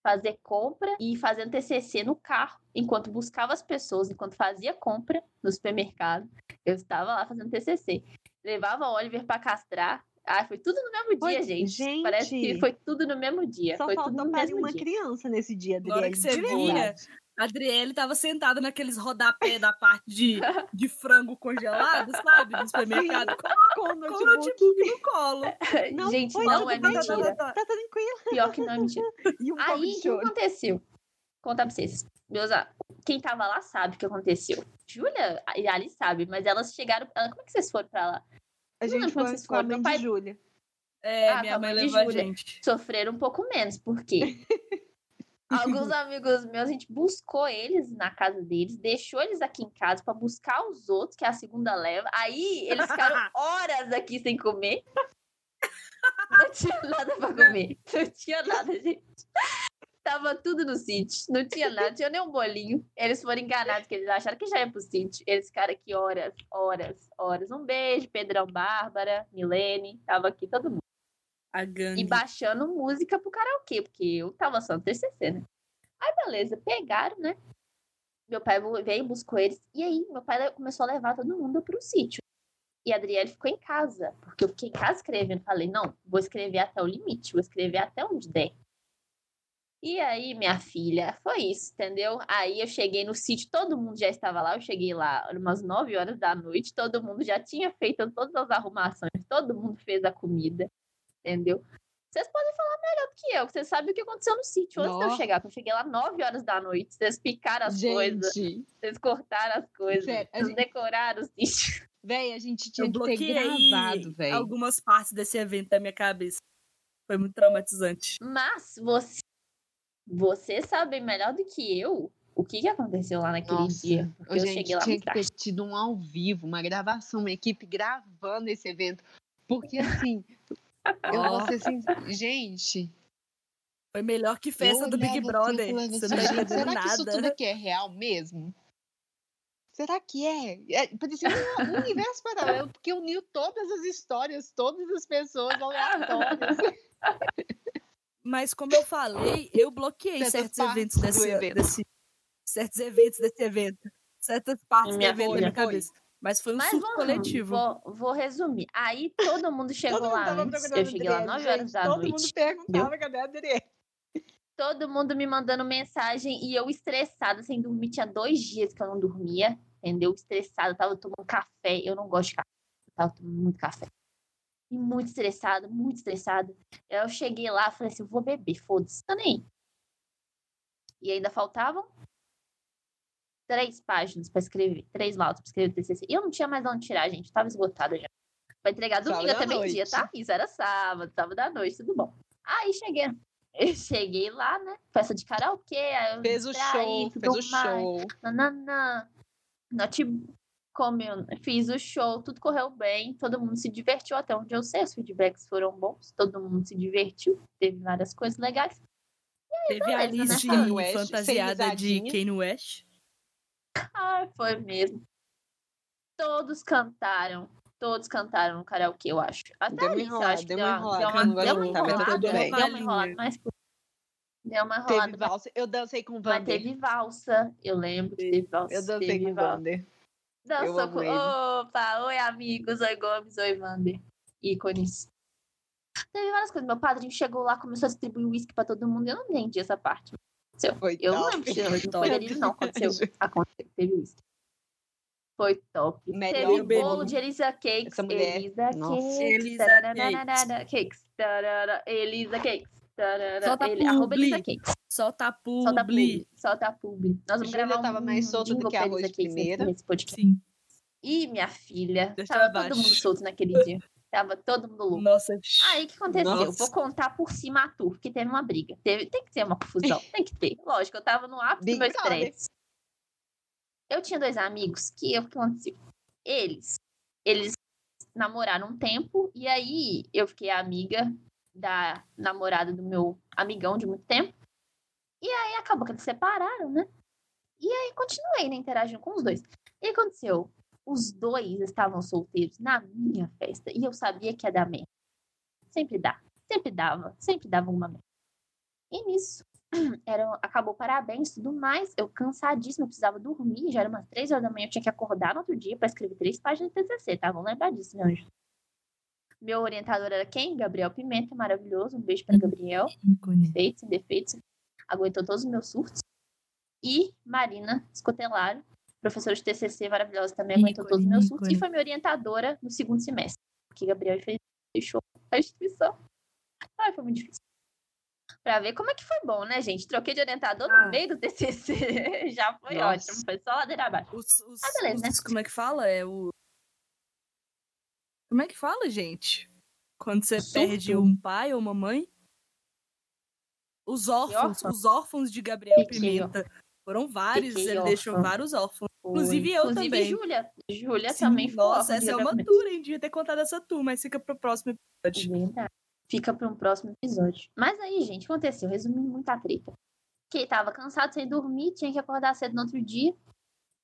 fazer compra e fazendo TCC no carro, enquanto buscava as pessoas, enquanto fazia compra no supermercado. Eu estava lá fazendo TCC. Levava o Oliver para castrar. Ah, foi tudo no mesmo dia, Foi- gente. gente. Parece que foi tudo no mesmo dia. Só foi tudo no mesmo uma dia. criança nesse dia, Na hora Adriele. que você via. A Adriele tava sentada naqueles rodapé da parte de, de frango congelado, sabe? No supermercado, com, Com o com o notebook. notebook no colo. Não, gente, foi não tudo é mentira. Tá tranquilo. Pior que não é mentira. E um Aí, o que choro. aconteceu? Vou contar pra vocês. Meus, quem tava lá sabe o que aconteceu. Júlia e Ali sabe, mas elas chegaram. ela- Como é que vocês foram pra lá? A Não gente lembro foi com a mãe pai- de Júlia. É, Ah, minha mãe levou a gente. Sofreram um pouco menos, porque alguns amigos meus, a gente buscou eles na casa deles, deixou eles aqui em casa pra buscar os outros, que é a segunda leva. Aí eles ficaram horas aqui sem comer. Não tinha nada pra comer. Não tinha nada, gente. Tava tudo no sítio. Não tinha nada, tinha nem um bolinho. Eles foram enganados, que eles acharam que já ia pro sítio. Eles ficaram aqui horas, horas, horas. Um beijo, Pedrão, Bárbara, Milene. Tava aqui todo mundo. A gangue. E baixando música pro karaokê, porque eu tava só no TCC, né? Aí, beleza, pegaram, né? Meu pai veio, buscou eles. E aí, meu pai começou a levar todo mundo pro sítio. E a Adriele ficou em casa, porque eu fiquei em casa escrevendo. Falei, não, vou escrever até o limite, vou escrever até onde der. E aí, minha filha, foi isso, entendeu? Aí eu cheguei no sítio, todo mundo já estava lá. Eu cheguei lá umas 9 horas da noite, todo mundo já tinha feito todas as arrumações, todo mundo fez a comida, entendeu? Vocês podem falar melhor do que eu, que vocês sabem o que aconteceu no sítio antes de eu chegar, porque eu cheguei lá 9 horas da noite. Vocês picaram as coisas, Gente, vocês cortaram as coisas, Sério, vocês gente- decoraram o sítio. véi, a gente tinha Eu que ter gravado, véi. algumas partes desse evento da minha cabeça. Foi muito traumatizante. Mas você, vocês sabem melhor do que eu o que, que aconteceu lá naquele Nossa, dia. Porque eu gente, cheguei lá tinha que tarde. ter tido um ao vivo, uma gravação, uma equipe gravando esse evento. Porque assim, eu vou ser assim, gente. Foi melhor que festa eu do Big assim, Brother. Você assim, não será que isso tudo nada. aqui é real mesmo? Será que é? é parecia um, um universo paralelo, porque uniu todas as histórias, todas as pessoas aleatórias. Mas como eu falei, eu bloqueei certos eventos desse, evento. desse- certos eventos desse evento. Certas partes Minha do evento na minha cabeça. Mas foi um Mas surto coletivo. Vou, vou resumir. Aí todo mundo chegou Todo mundo lá tava antes. Eu cheguei lá Adriele, 9 horas da Todo noite. mundo perguntava cadê a Adriele. Todo mundo me mandando mensagem e eu estressada, sem dormir. Tinha dois dias que eu não dormia, entendeu? Estressada, tava tomando café. Eu não gosto de café. Eu tava tomando muito café. E muito estressada, muito estressada. Eu cheguei lá, falei assim, eu vou beber, foda-se, tô nem. E ainda faltavam três páginas pra escrever, três laudos pra escrever o TCC. E eu não tinha mais onde tirar, gente, tava esgotada já. Pra entregar domingo até meio-dia, tá? Isso era sábado, sábado à noite, tudo bom. Aí cheguei, eu cheguei lá, né? Festa de karaokê, Fez o distraí, show, fez o mais. show. Nananã. Notebook, comeu, fiz o show, tudo correu bem, todo mundo se divertiu até onde eu sei, os feedbacks foram bons, todo mundo se divertiu, teve várias coisas legais. Teve a né? West, sem fantasiada de. Kanye West. Ai, foi mesmo. Todos cantaram. Todos cantaram no karaokê, eu acho. Até Deu Alice, eu enrolada, acho que deu uma enrolada, deu uma, eu mas enrolada, deu uma enrolada, mas deu uma enrolada. Teve valsa. Eu dancei com o Mas Vander. teve valsa, eu lembro que teve valsa. Eu dancei teve com o. Vander. Dançou amo com... ele. Opa, oi amigos, oi Gomes, oi Vander. Ícones. Teve várias coisas. Meu padrinho chegou lá, começou a distribuir uísque pra todo mundo. Eu não entendi essa parte. Foi Eu não top. lembro se não foi dele, não. Aconteceu. Aconteceu. Teve uísque. Foi top. Melhor Teve bolo. bolo de Elisa Cakes. Essa mulher, Elisa nossa. Cakes. Elisa Cakes. Elisa Cakes. Tarara, Solta ele- publi. Elisa Cakes. Solta Solta publi. publi. Solta publi. Nós vamos gravar um tava mais solta do que arroz de primeira. nesse podcast. Sim. Ih, minha filha, Deixa tava abaixo. todo mundo solto naquele dia. Tava todo mundo louco. Nossa. Aí, o que aconteceu? Nossa. Vou contar por cima a tour, que teve uma briga. Teve, tem que ter uma confusão, tem que ter. Lógico, eu tava no ápice do meu estresse. Eu tinha dois amigos que, o que aconteceu? Eles, eles namoraram um tempo, e aí eu fiquei amiga da namorada do meu amigão de muito tempo. E aí acabou que eles separaram, né? E aí continuei, né, interagindo com os dois. E aconteceu? Os dois estavam solteiros na minha festa e eu sabia que ia dar merda. Sempre dá, sempre dava, sempre dava uma merda. E nisso, era, acabou parabéns tudo mais. Eu cansadíssima, eu precisava dormir. Já era umas três horas da manhã, eu tinha que acordar no outro dia para escrever três páginas de TCC, tá? Vamos lembrar disso, meu anjo. Meu orientador era quem? Gabriel Pimenta, maravilhoso. Um beijo para Gabriel Ícone. defeitos, sem defeitos, aguentou todos os meus surtos. E Marina Escotelaro, professora de TCC maravilhosa, também aguentou Ícone, todos os meus surtos. ícone. E foi minha orientadora no segundo semestre, porque Gabriel fechou a instituição. Ai, foi muito difícil. Pra ver como é que foi bom, né, gente? Troquei de orientador Ah. no meio do TCC. Já foi Nossa. ótimo. Foi só ladeira abaixo. Os, os- Ah, beleza, né? os- Como é que fala? É o. Como é que fala, gente? Quando você Surto. perde um pai ou uma mãe? Os órfãos, órfão? os órfãos de Gabriel Fiquei Pimenta. Foram vários, Fiquei ele deixou vários órfãos. Foi. Inclusive eu Inclusive, também. Júlia. Júlia Sim, também foi. Nossa, essa é uma tour, hein? Devia ter contado essa tour, mas fica pro próximo episódio. Verdade. Fica para um próximo episódio. Mas aí, gente, aconteceu, resumindo muita treta. Que tava cansado sem dormir, tinha que acordar cedo no outro dia.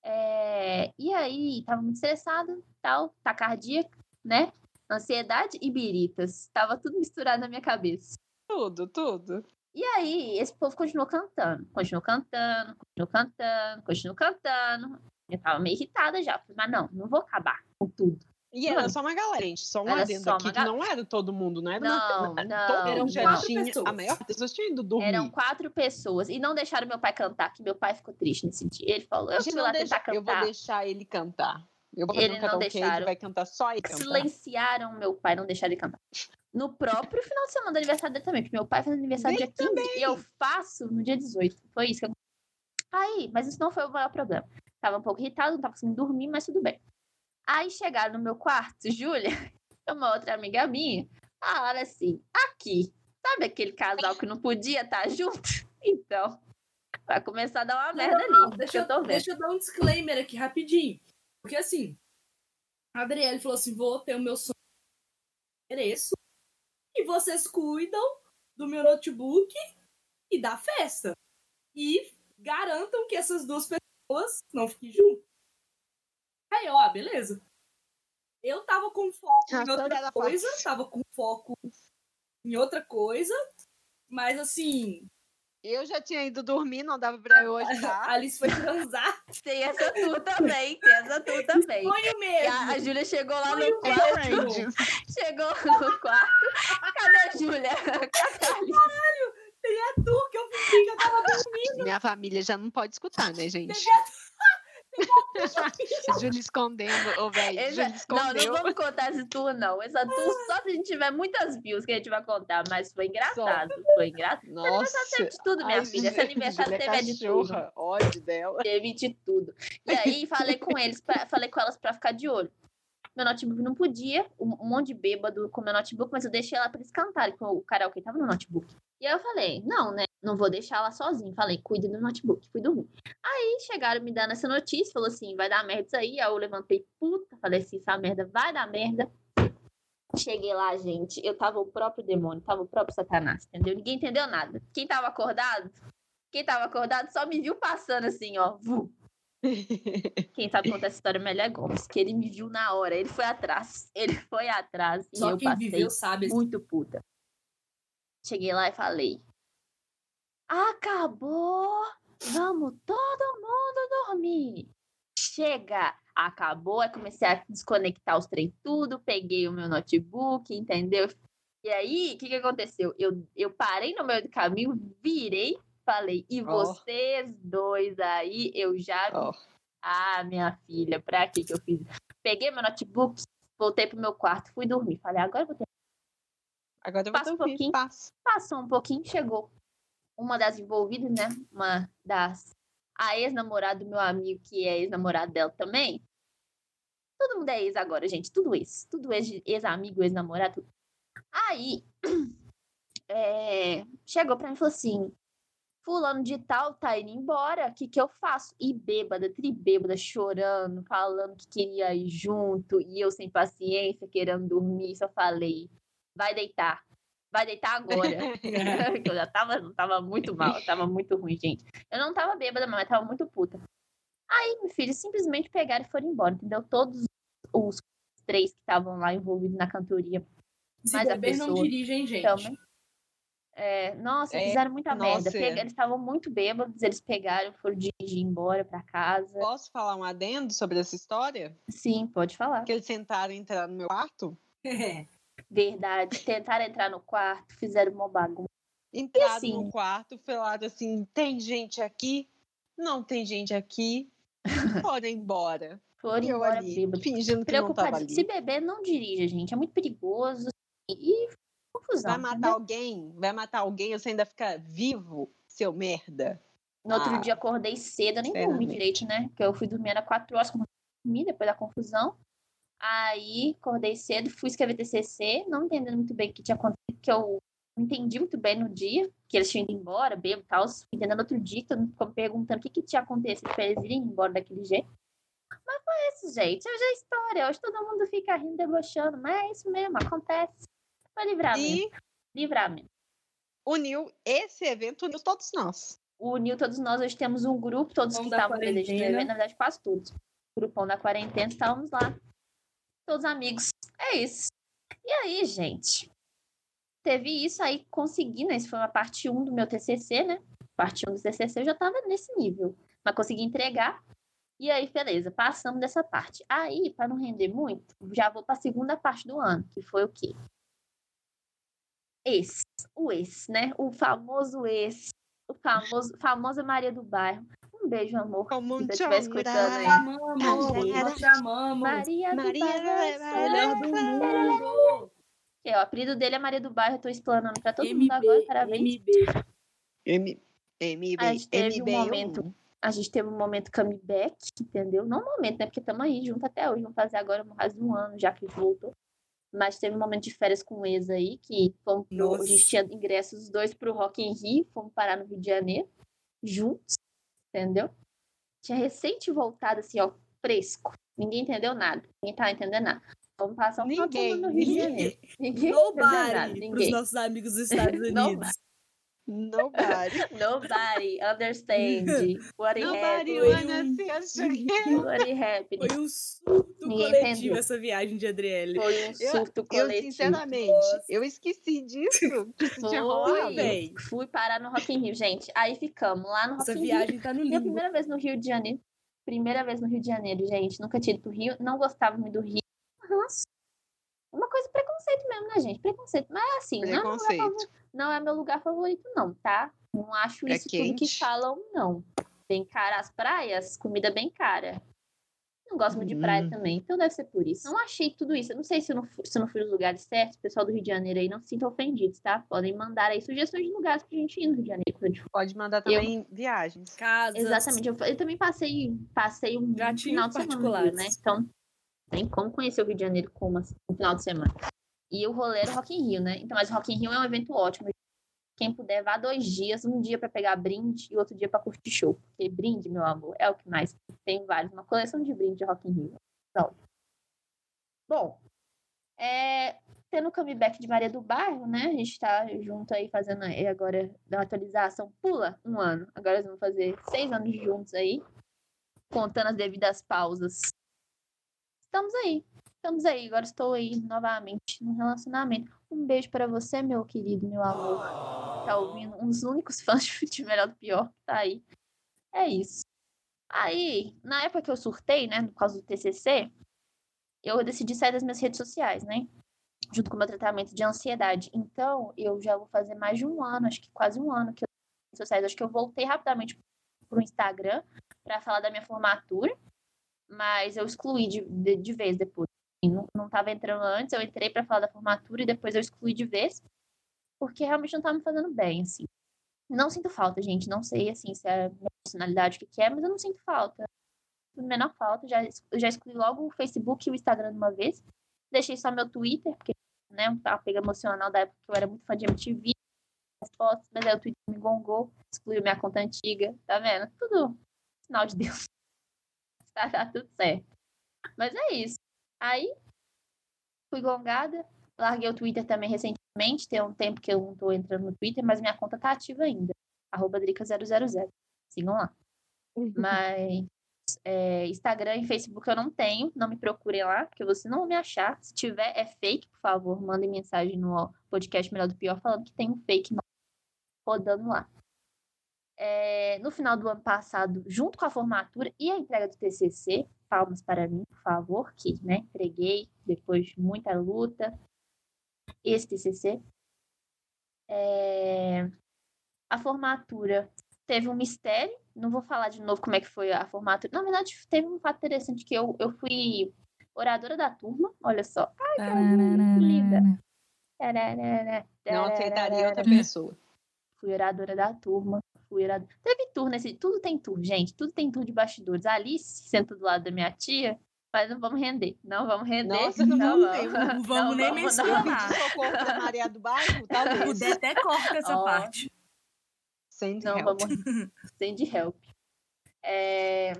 É, E aí, tava muito estressado, tal, tacardia, né? Ansiedade e biritas. Tava tudo misturado na minha cabeça. Tudo, tudo. E aí, esse povo continuou cantando, continuou cantando, continuou cantando, continuou cantando. Eu tava meio irritada já. Mas não, não vou acabar com tudo. E era Mano. só uma galera, gente. Só um Era adendo só aqui, uma que não era todo mundo, não era Não, na, não, todo Eram mundo já quatro tinha. pessoas. A maior das pessoas tinha ido dormir. Eram quatro pessoas. E não deixaram meu pai cantar, que meu pai ficou triste nesse dia. Ele falou, eu fui não lá deixa- tentar eu vou cantar. deixar ele cantar. Eu vou fazer Ele um não deixaram. vai cantar só ele cantar. Silenciaram meu pai, não deixaram ele cantar. No próprio final de semana do aniversário dele também, porque meu pai faz aniversário Dele dia 15 e eu faço no dia 18. Foi isso que eu... Aí, mas isso não foi o maior problema. Tava um pouco irritado, não tava conseguindo dormir, mas tudo bem. Aí chegaram no meu quarto, Júlia, e uma outra amiga minha, falaram assim, aqui, sabe aquele casal que não podia estar junto? Então, vai começar a dar uma merda Não, não, ali, deixa, que eu tô vendo. deixa eu dar um disclaimer aqui rapidinho. Porque assim, a Adriele falou assim: vou ter o meu sonho endereço e vocês cuidam do meu notebook e da festa. E garantam que essas duas pessoas não fiquem juntas. Aí, ó, beleza. Eu tava com foco em história outra coisa, tava com foco em outra coisa, mas assim, Eu já tinha ido dormir, não dava pra eu a ajudar. Alice foi transar. Tem essa tu também, tem essa tu também. Sonho mesmo. a, a Júlia chegou lá no quarto. Chegou no quarto. Cadê a Júlia? Cadê a Alice? Tem a tu que eu fingi que eu tava Minha família já não pode escutar, né, gente? Júlia escondendo, ô, velho. Essa- Não, não vamos contar esse tour, não. Essa tour só se a gente tiver muitas views que a gente vai contar, mas foi engraçado. Foi engraçado. Nossa. Teve de tudo, minha Ai, filha. Esse aniversário é teve de tudo. ódio dela. Teve de tudo. E aí falei com eles, pra- falei com elas pra ficar de olho. Meu notebook não podia, um, monte de bêbado com meu notebook, mas eu deixei lá pra eles cantarem, porque o karaokê tava no notebook. E aí eu falei, não, né? Não vou deixar lá sozinho. Falei, cuide do notebook. Fui dormir. Aí chegaram me dando essa notícia, falou assim, vai dar merda isso aí. Aí eu levantei, puta, falei assim, essa merda vai dar merda. Cheguei lá, gente, eu tava o próprio demônio, tava o próprio satanás, entendeu? Ninguém entendeu nada. Quem tava acordado, quem tava acordado só me viu passando assim, ó, vu. Quem sabe contar essa história melhor é Gomes, que ele me viu na hora, ele foi atrás. Ele foi atrás e Só eu quem viveu sabe. muito puta. Cheguei lá e falei: Acabou! Vamos todo mundo dormir! Chega! Acabou, aí comecei a desconectar os trem tudo, peguei o meu notebook, entendeu? E aí, o que, que aconteceu? Eu, eu parei no meio do caminho, virei, falei, e Ó. vocês dois aí, eu já Ó. ah, minha filha, pra que que eu fiz? Peguei meu notebook, voltei pro meu quarto, fui dormir. Falei, agora eu vou ter. Agora eu vou Passa um dormir, pouquinho. passa. Passou um pouquinho, chegou. Uma das envolvidas, né? Uma das. A ex-namorada do meu amigo, que é ex-namorado dela também. Todo mundo é ex agora, gente. Tudo ex. Tudo ex, ex-amigo, ex-namorado. Aí, é, chegou pra mim e falou assim: Fulano de tal tá indo embora, o que, que eu faço? E bêbada, tribêbada, chorando, falando que queria ir junto, e eu sem paciência, querendo dormir, só falei: vai deitar, vai deitar agora. Eu já tava, tava muito mal, tava muito ruim, gente. Eu não tava bêbada, mas tava muito puta. Aí, meu filho, simplesmente pegaram e foram embora, entendeu? Todos os três que estavam lá envolvidos na cantoria. Se Mas a beber não pessoa dirige, hein, gente? também. É, nossa, É, fizeram muita merda. nossa, Pega- é. Eles estavam muito bêbados, eles pegaram, foram dirigir embora pra casa. Posso falar um adendo sobre essa história? Sim, pode falar. Que eles tentaram entrar no meu quarto, Verdade. Tentaram entrar no quarto, fizeram uma bagunça. entraram assim? no quarto, falaram assim: tem gente aqui? Não tem gente aqui. Foram embora. Foram eu embora ali, fingindo que não tava Preocupadíssimo. Se ali. beber, não dirija, gente. É muito perigoso. E confusão. Vai matar alguém? Vai matar alguém, você ainda fica vivo, seu merda. No outro Ah, dia acordei cedo, eu nem dormi sinceramente. direito, né? Porque eu fui dormir era 4 horas, como eu dormi depois da confusão. Aí acordei cedo, fui escrever TCC, não entendendo muito bem o que tinha acontecido, que eu não entendi muito bem no dia, que eles tinham ido embora, bebo e tal. Entendendo outro dia, que todo mundo ficou perguntando o que, que tinha acontecido pra eles irem embora daquele jeito. Mas foi isso, gente. Hoje é história. Hoje todo mundo fica rindo, debochando. Mas é isso mesmo, acontece. Foi livramento. E Livramento. uniu esse evento, uniu todos nós. uniu todos nós. Hoje temos um grupo, todos que estavam presentes no evento, na verdade, quase todos. Grupão da quarentena, estávamos lá. Todos amigos. É isso. E aí, gente? Teve isso aí, consegui, né? Isso foi uma parte 1 do meu TCC, né? Parte 1 do TCC eu já tava nesse nível. Mas consegui entregar. E aí, beleza, passamos dessa parte. Aí, para não render muito, já vou para a segunda parte do ano, que foi o quê? Esse, o esse, né? O famoso esse. O famoso, famosa Maria do Bairro. Um beijo, amor. Como Se um você estiver escutando aí. Amamos, amamos. Maria do Maria Bairro. vai- é vai- Melhor do mundo. É, o apelido dele é Maria do Bairro, eu tô explanando pra todo mundo MB, agora, parabéns. MB. M, MB, A gente teve um MB1. momento. A gente teve um momento comeback, entendeu? Não um momento, né? Porque estamos aí junto até hoje. Vamos fazer agora quase um ano já que voltou. Mas teve um momento de férias com o ex aí, que fomos pro, a gente tinha ingressos os dois pro Rock in Rio, fomos parar no Rio de Janeiro, juntos, entendeu? Tinha recente voltado assim, ó, fresco. Ninguém entendeu nada. Ninguém tava entendendo nada. Vamos passar um semana no Rio de Ninguém. Janeiro. Ninguém entendeu nada. Nobody pros Ninguém. nossos amigos dos Estados Unidos. Nobody. Nobody. Nobody understand what Nobody see us again. What it happened. Foi um surto Ninguém coletivo entendeu. essa viagem de Adriele. Foi um Eu- surto Eu, coletivo. sinceramente, Nossa. eu esqueci disso. Que isso tinha Foi. rolado. Véi, Fui parar no Rock in Rio, gente. Aí ficamos lá no Rock essa in Rio. viagem tá no Minha limbo. primeira vez no Rio de Janeiro. Primeira vez no Rio de Janeiro, gente. Nunca tinha ido pro Rio. Não gostava muito do Rio. Nossa. Uma coisa preconceito mesmo, né, gente? Preconceito. Mas é assim, não é, meu lugar Preconceito. favorito, não é meu lugar favorito, não, tá? Não acho É isso tudo que falam, não. Bem cara as praias, comida bem cara. Não gosto muito de praia Hum. também, então deve ser por isso. Não achei tudo isso. Eu não sei se eu não, fui, se eu não fui nos lugares certos. O pessoal do Rio de Janeiro aí não se sintam ofendidos, tá? Podem mandar aí sugestões de lugares pra gente ir no Rio de Janeiro. Pode mandar também viagens. Casas. Exatamente. Eu, eu também passei, passei um Gatinhos final de semana né? Então, tem como conhecer o Rio de Janeiro como assim, um final de semana. E o rolê era Rock in Rio, né? Então, mas o Rock in Rio é um evento ótimo. Quem puder, vá dois dias, um dia pra pegar brinde e outro dia pra curtir show. Porque brinde, meu amor, é o que mais tem vários. Uma coleção de brinde de Rock in Rio. Então, bom, é, tendo o comeback de Maria do Bairro, né? A gente tá junto aí fazendo aí agora da atualização. Pula um ano. Agora nós vamos fazer seis anos juntos aí, contando as devidas pausas. Estamos aí. Estamos aí. Agora estou aí novamente no relacionamento. Um beijo pra você, meu querido, meu amor. Tá ouvindo? Um dos únicos fãs de Melhor do Pior que tá aí. É isso. Aí, na época que eu surtei, né, por causa do TCC, eu decidi sair das minhas redes sociais, né? Junto com o meu tratamento de ansiedade. Então, eu já vou fazer mais de um ano, acho que quase um ano que eu redes sociais. Acho que eu voltei rapidamente pro Instagram para falar da minha formatura, mas eu excluí de, de, de vez depois. Não, não tava entrando antes, eu entrei para falar da formatura e depois eu excluí de vez, porque realmente não tava me fazendo bem, assim. Não sinto falta, gente. Não sei, assim, se é a minha personalidade o que, que é, mas eu não sinto falta. Menor falta. Já, já excluí logo o Facebook e o Instagram de uma vez. Deixei só meu Twitter, porque, né, um apego emocional da época que eu era muito fã de MTV, as fotos, mas aí o Twitter me gongou, excluiu minha conta antiga, tá vendo? Tudo sinal de Deus. tá, tá tudo certo. Mas é isso. Aí, fui gongada, larguei o Twitter também recentemente, tem um tempo que eu não tô entrando no Twitter, mas minha conta tá ativa ainda. Arroba Drica000. Sigam lá. Mas é, Instagram e Facebook eu não tenho, não me procurem lá, porque você não vai me achar. Se tiver, é fake, por favor, mandem mensagem no podcast Melhor do Pior falando que tem um fake rodando lá. É, no final do ano passado, junto com a formatura e a entrega do TCC, palmas para mim, por favor, que né, entreguei depois de muita luta esse TCC. É, a formatura teve um mistério, não vou falar de novo como é que foi a formatura. Na verdade, teve um fato interessante que eu, eu fui oradora da turma, olha só. Ai, que linda. Não aceitaria outra pessoa. Fui oradora da turma. Oradora. Teve tour nesse. Tudo tem tour, gente. Tudo tem tour de bastidores. A Alice senta do lado da minha tia, mas não vamos render. Não vamos render. Nossa, não vamos mesmo. Não vamos nem não. mencionar. Socorro pra Maria do Bairro? Talvez. puder, até corta essa Ó. parte. Send Não, help. vamos. Send help. É,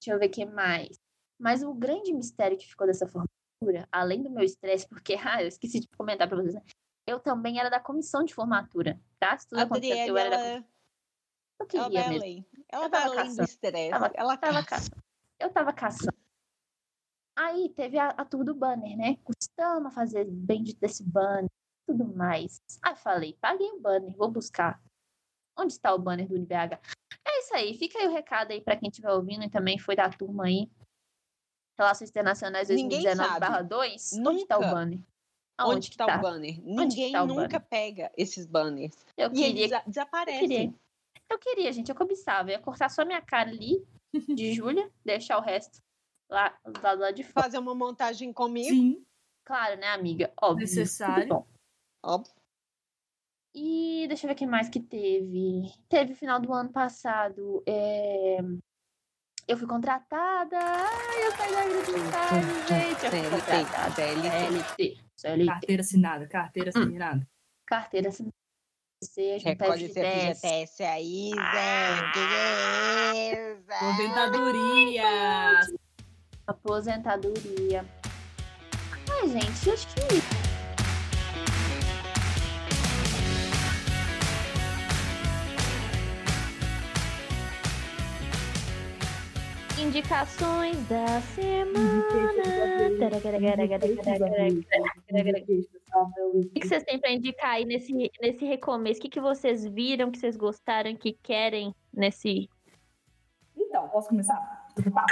Deixa eu ver o que mais. Mas o grande mistério que ficou dessa formatura, além do meu estresse, porque, ah, eu esqueci de comentar pra vocês, né? Eu também era da comissão de formatura, tá? Se tudo A aconteceu, Adriele, eu era da... ela, Eu ela queria vai mesmo. além. Ela Eu tava além do caçando. estresse. Tava- Ela tava caça. Eu tava caçando. Aí teve a, a tour do banner, né? Custamos fazer bem desse banner, tudo mais. Aí falei, paguei o banner, vou buscar. Onde está o banner do UniBH? É isso aí, fica aí o recado aí pra quem estiver ouvindo e também foi da turma aí. Relações Internacionais Ninguém 2019/2. Onde tá o banner? Onde Aonde que tá, o banner? Ninguém tá o nunca banner? pega esses banners. Eu E queria eles desa- Eu desaparecem. queria. Eu queria, gente, eu cobiçava. Eu ia cortar só minha cara ali, de Júlia, deixar o resto lá do lado lá de fora. Fazer uma montagem comigo. Sim, Claro, né, amiga? Óbvio. Necessário. Óbvio. E deixa eu ver o que mais que teve. Teve final do ano passado. é, Eu fui contratada. Ai, eu saí da agricultura, gente. Eu fui CLT, contratada. CLT. CLT. CLT. carteira assinada, carteira Hum. assinada. Carteira assinada. Seja um Recolhe seu. FGTS aí, Ah. Zé. Beleza. Aposentadoria. Aposentadoria. Ai, gente, acho que Indicações da semana. O que vocês têm pra indicar aí nesse, nesse recomeço? O que, que vocês viram, que vocês gostaram, que querem nesse. Então, posso começar? Pau.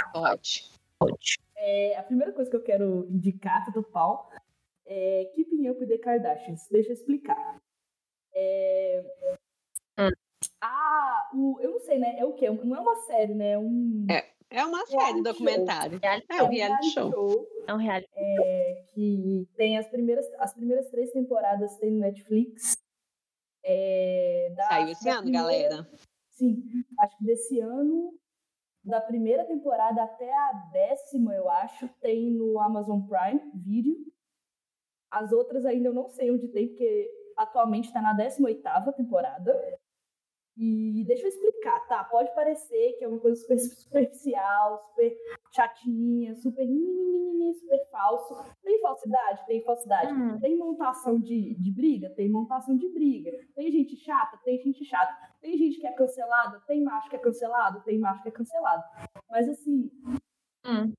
Pode. É, a primeira coisa que eu quero indicar, tudo pau, é Keeping Up the Kardashians. Deixa eu explicar. É... Hum. Ah, o, eu não sei, né? É o quê? Não é uma série, né? É um, É uma Reality série show. documentário. Reality É é um reality show. É um reality. é, que tem as primeiras, as primeiras três temporadas tem no Netflix. É, da- Saiu esse da ano, primeira- galera. Sim, acho que desse ano, da primeira temporada até a décima, eu acho, tem no Amazon Prime Video. As outras ainda eu não sei onde tem, porque atualmente está na 18ª temporada. E deixa eu explicar, tá? Pode parecer que é uma coisa super superficial, super chatinha, super super falso. Tem falsidade? Tem falsidade. Hum. Tem montação de, de briga? Tem montação de briga. Tem gente chata? Tem gente chata. Tem gente que é cancelada? Tem macho que é cancelado? Tem macho que é cancelado. Mas assim, Hum.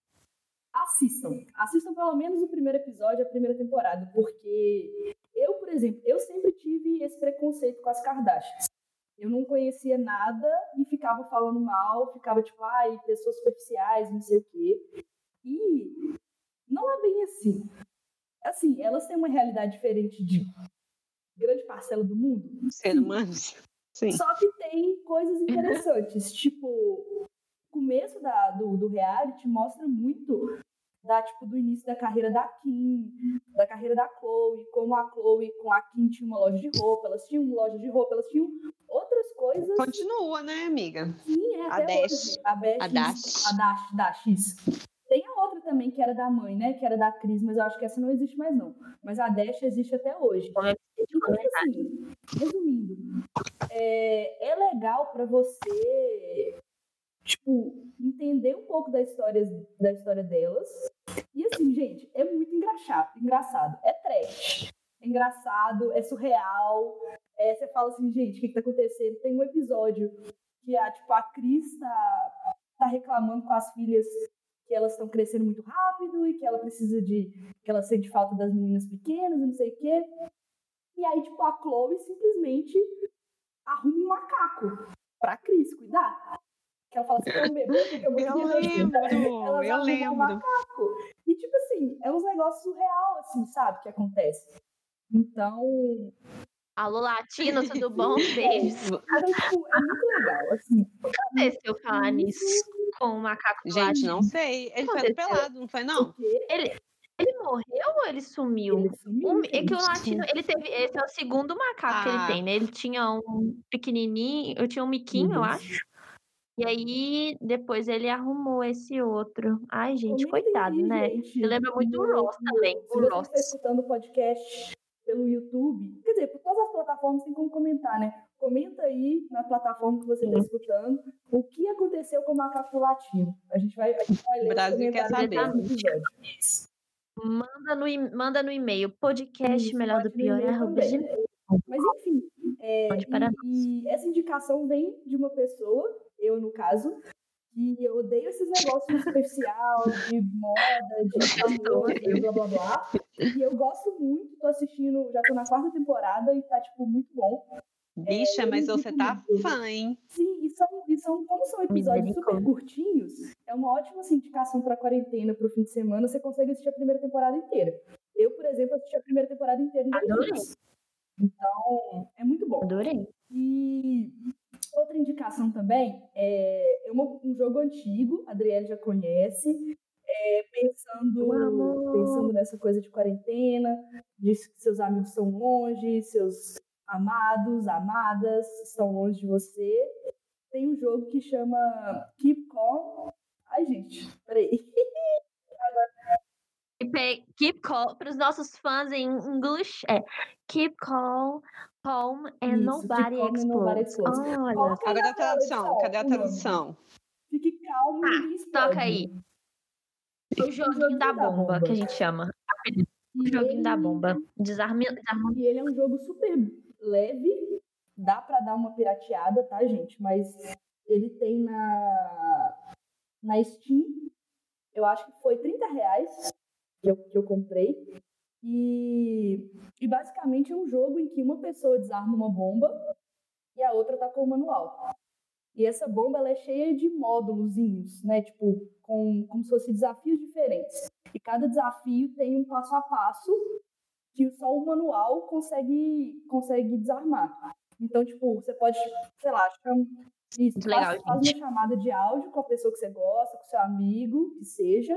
assistam. Assistam pelo menos o primeiro episódio, a primeira temporada, porque eu, por exemplo, eu sempre tive esse preconceito com as Kardashians. Eu não conhecia nada e ficava falando mal, ficava tipo, ai, pessoas superficiais, não sei o quê. E não é bem assim. Assim, elas têm uma realidade diferente de grande parcela do mundo. Ser humano. Sim. Só que tem coisas interessantes. tipo, o começo da, do, do reality mostra muito da, tipo, do início da carreira da Kim, da carreira da Chloe, como a Chloe com a Kim tinha uma loja de roupa, elas tinham uma loja de roupa, elas tinham outras coisas. Continua, né, amiga? Sim, é A até Dash. hoje. A, Dash, A Dash. A Dash, Dash, isso. Tem a outra também, que era da mãe, né? Que era da Cris, mas eu acho que essa não existe mais, não. Mas a Dash existe até hoje. Então, assim, resumindo, é, é legal pra você, tipo, entender um pouco da história, da história delas. E assim, gente, é muito engraçado. engraçado. É trash. É engraçado, é surreal. É, você fala assim, gente, o que, que tá acontecendo? Tem um episódio que a, tipo, a Cris tá, tá reclamando com as filhas que elas estão crescendo muito rápido e que ela precisa de. que ela sente falta das meninas pequenas e não sei o quê. E aí, tipo, a Chloe simplesmente arruma um macaco pra Cris cuidar. Que ela fala assim, "Ô, bebê, que eu vou Eu de lembro, você?" Elas eu arrumam um lembro. macaco. E, tipo assim, é uns negócios surreal, assim, sabe, que acontece. Então, Alô, Latino, tudo bom? Beijos. então, tipo, é muito legal, assim. Deixa eu falar nisso com o macaco Gente, latino. não sei. Ele foi Aconteceu. atropelado, não foi, não? Ele, Ele morreu ou ele sumiu? Ele sumiu, Um- é que o latino, ele teve, esse é o segundo macaco que ele Ah. tem, né? Ele tinha um pequenininho, eu tinha um miquinho, eu Isso. acho. E aí, depois ele arrumou esse outro. Ai, gente, Comenta coitado, né? gente, Me lembra muito o no- Ross também, Se o você Ross. está escutando o podcast pelo YouTube, quer dizer, por todas as plataformas tem como comentar, né? Comenta aí na plataforma que você está escutando o que aconteceu com o macaco latino. A gente vai, a gente vai ler O Brasil quer saber. Manda no, manda no e-mail, podcast melhor do pior, arroba. Mas enfim, é, e, e essa indicação vem de uma pessoa, eu no caso, que eu odeio esses negócios superficial, de moda, de famoso, e blá blá blá. E eu gosto muito, tô assistindo, já tô na quarta temporada e tá, tipo, muito bom. Bicha, eu mas você tá muito. fã, hein? Sim, e são, e são como são episódios super curtinhos, é uma ótima assim, indicação pra quarentena, pro fim de semana, você consegue assistir a primeira temporada inteira. Eu, por exemplo, assisti a primeira temporada inteira em dois. Então, é muito bom. Adorei. E outra indicação também é, é um jogo antigo, a Adriele já conhece, é, pensando, pensando nessa coisa de quarentena, de que seus amigos estão longe, seus amados, amadas estão longe de você. Tem um jogo que chama Keep Calm. Ai, gente, peraí. Keep, keep calm, para os nossos fãs em inglês, é keep calm, calm and Isso, nobody explodes. Olha, Cadê a tradução? Cadê a nome. tradução? Fique calmo e ninguém explode. toca aí. o joguinho da bomba, que a gente chama. O E joguinho da ele- bomba. Desarme, desarma E ele é um jogo super leve, dá pra dar uma pirateada, tá, gente? Mas ele tem na, na Steam, eu acho que foi 30 reais que eu, que eu comprei. E, e basicamente é um jogo em que uma pessoa desarma uma bomba e a outra tá com o manual. E essa bomba ela é cheia de módulozinhos, né? Tipo, com, como se fossem desafios diferentes. E cada desafio tem um passo a passo que só o manual consegue, consegue desarmar. Então, tipo, você pode, sei lá, chama, isso, legal, faz, faz uma chamada de áudio com a pessoa que você gosta, com seu amigo, que seja,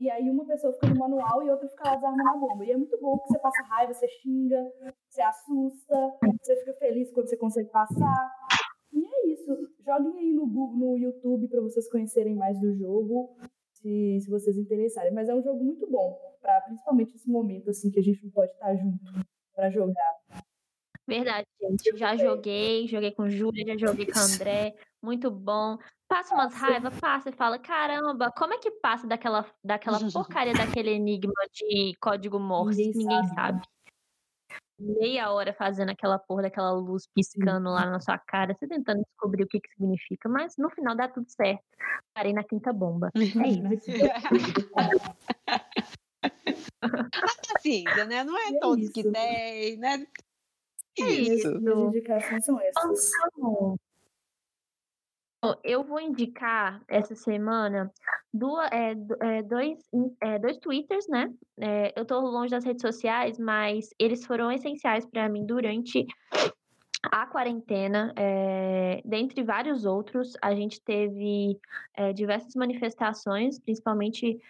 e aí uma pessoa fica no manual e outra fica lá desarmando a bomba. E é muito bom porque você passa raiva, você xinga, você assusta, você fica feliz quando você consegue passar. E é isso. Joguem aí no, Gu- no YouTube para vocês conhecerem mais do jogo, se, se vocês interessarem. Mas é um jogo muito bom, para principalmente esse momento assim que a gente não pode estar junto para jogar. Verdade, gente. Já joguei, joguei com Júlia, já joguei com André. Muito bom. Passa umas raiva, passa e fala: caramba, como é que passa daquela, daquela porcaria daquele enigma de código Morse? Ninguém Ninguém, sabe. sabe. Meia hora fazendo aquela porra daquela luz piscando lá na sua cara, você tentando descobrir o que, que significa, mas no final dá tudo certo. Parei na quinta bomba. É isso. Paciência, né? Não é é todos que isso. tem, né? É Isso. Minhas indicações são essas. Bom, Eu vou indicar essa semana duas, é, é, dois, é, dois twitters, né? É, eu tô longe das redes sociais, mas eles foram essenciais para mim durante a quarentena. é, dentre vários outros, a gente teve é, diversas manifestações, principalmente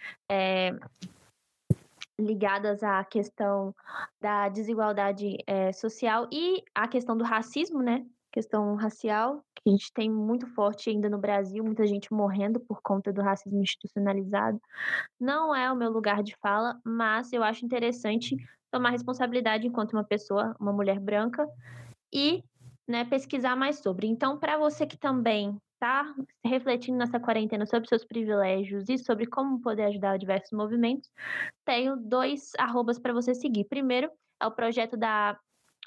ligadas à questão da desigualdade é, social e à questão do racismo, né? Questão racial, que a gente tem muito forte ainda no Brasil, muita gente morrendo por conta do racismo institucionalizado. Não é o meu lugar de fala, mas eu acho interessante tomar responsabilidade enquanto uma pessoa, uma mulher branca, e né, pesquisar mais sobre. Então, para você que também está refletindo nessa quarentena sobre seus privilégios e sobre como poder ajudar diversos movimentos, tenho dois arrobas para você seguir. Primeiro é o projeto da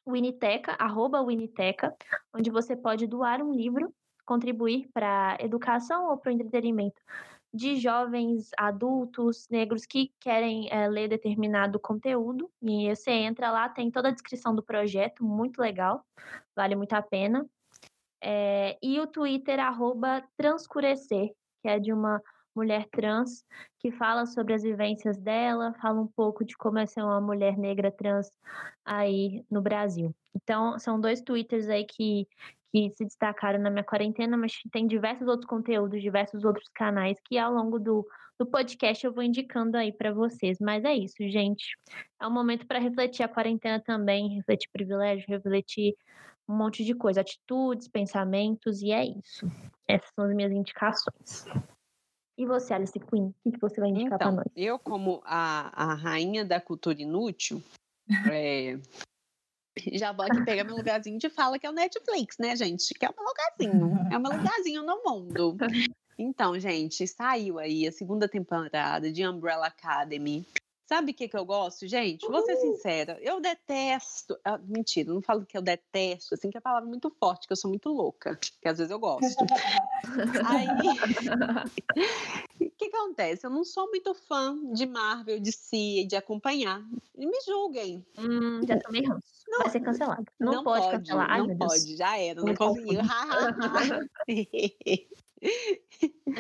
Winiteca, arroba Winiteca, onde você pode doar um livro, contribuir para a educação ou para o entretenimento de jovens, adultos, negros que querem eh, ler determinado conteúdo. E você entra lá, tem toda a descrição do projeto, muito legal, vale muito a pena. Eh, e o Twitter, arroba Transcurecer, que é de uma mulher trans que fala sobre as vivências dela, fala um pouco de como é ser uma mulher negra trans aí no Brasil. Então, são dois twitters aí que, que se destacaram na minha quarentena, mas tem diversos outros conteúdos, diversos outros canais que ao longo do, do podcast eu vou indicando aí para vocês. Mas é isso, gente. É um momento para refletir a quarentena também, refletir privilégio, refletir um monte de coisa, atitudes, pensamentos, e é isso. Essas são as minhas indicações. E você, Alice Queen, o que, você vai indicar então, para nós? Eu, como a, a rainha da cultura inútil, é, já vou aqui pegar meu lugarzinho de fala, que é o Netflix, né, gente? Que é o meu lugarzinho. É o meu lugarzinho no mundo. Então, gente, saiu aí a segunda temporada de Umbrella Academy. Sabe o que, que eu gosto, gente? Vou ser sincera, eu detesto. Ah, mentira, não falo que eu detesto, assim, que é a palavra muito forte, que eu sou muito louca, que às vezes eu gosto. Aí, o que, que acontece? Eu não sou muito fã de Marvel, de si, de acompanhar. E me julguem. Hum, já tomei ranço. Não, Vai ser cancelado. Não, não pode, pode, cancelar. Ai, não pode, já era, não, não conseguiu.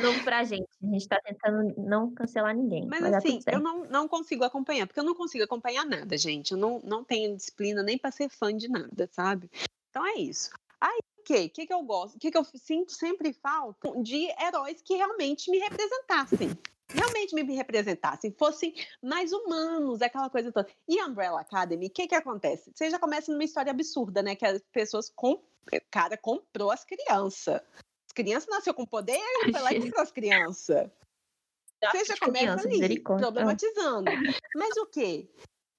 novo pra gente. A gente tá tentando não cancelar ninguém. Mas, assim, eu não, não consigo acompanhar, porque eu não consigo acompanhar nada, gente. Eu não, não tenho disciplina nem pra ser fã de nada, sabe? Então é isso. Aí, o que? O que, que eu gosto? O que, que eu sinto sempre falta? De heróis que realmente me representassem realmente me representassem, fossem mais humanos, aquela coisa toda. E Umbrella Academy, o que que acontece? Você já começa numa história absurda, né? Que as pessoas com... O cara comprou as crianças. As crianças nasceu com poder, foi lá e tirou as crianças. Você já começa ali, problematizando. Mas o quê?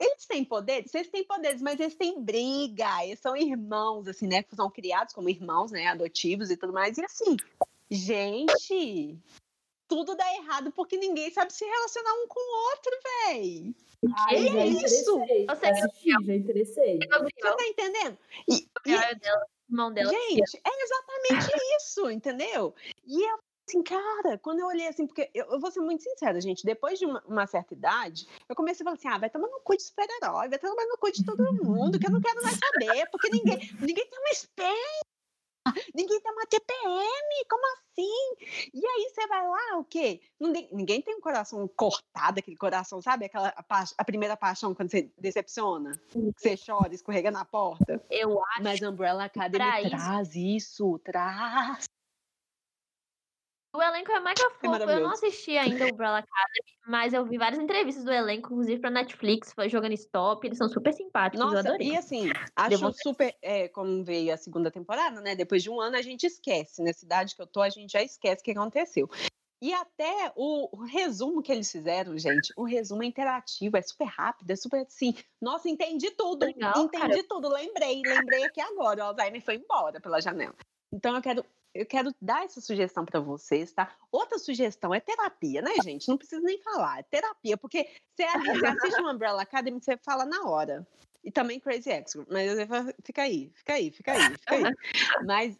Eles têm poderes? Eles têm poderes, mas eles têm briga, eles são irmãos, assim, né? São criados como irmãos, né? Adotivos e tudo mais. E assim, gente, tudo dá errado porque ninguém sabe se relacionar um com o outro, véi. Ai, é já isso? Você já interessei. Você tá entendendo? E, e, dela. Gente, é exatamente isso, entendeu? E eu assim, cara, quando eu olhei assim, porque eu, eu vou ser muito sincera, gente, depois de uma, uma, certa idade, eu comecei a falar assim, ah, vai tomar no cu de super-herói, vai tomar no cu de todo mundo, que eu não quero mais saber, porque ninguém, ninguém tem uma experiência Ninguém tem uma TPM, como assim? E aí você vai lá, o quê? Ninguém, ninguém tem um coração cortado, aquele coração, sabe? Aquela a, a primeira paixão quando você decepciona, que você chora, escorrega na porta. Eu acho. Mas Umbrella Academy traz isso, traz. O elenco é mega é fofo. É eu não assisti ainda o Umbrella Academy, mas eu vi várias entrevistas do elenco, inclusive pra Netflix, foi jogando stop. Eles são super simpáticos. Nossa, eu adorei. E assim, acho super. É, como veio a segunda temporada, né? Depois de um ano, a gente esquece. Na cidade que eu tô, a gente já esquece o que aconteceu. E até o, o, resumo que eles fizeram, gente, o resumo é interativo, é super rápido, é super assim. Nossa, entendi tudo. Legal, entendi cara. tudo. Lembrei, lembrei aqui agora. O Alzheimer foi embora pela janela. Então eu quero eu quero dar essa sugestão para vocês, tá? Outra sugestão é terapia, né, gente? Não precisa nem falar, é terapia, porque você, assiste uma Umbrella Academy, você fala na hora. E também Crazy Ex, mas fica aí, fica aí, fica aí, fica aí. Mas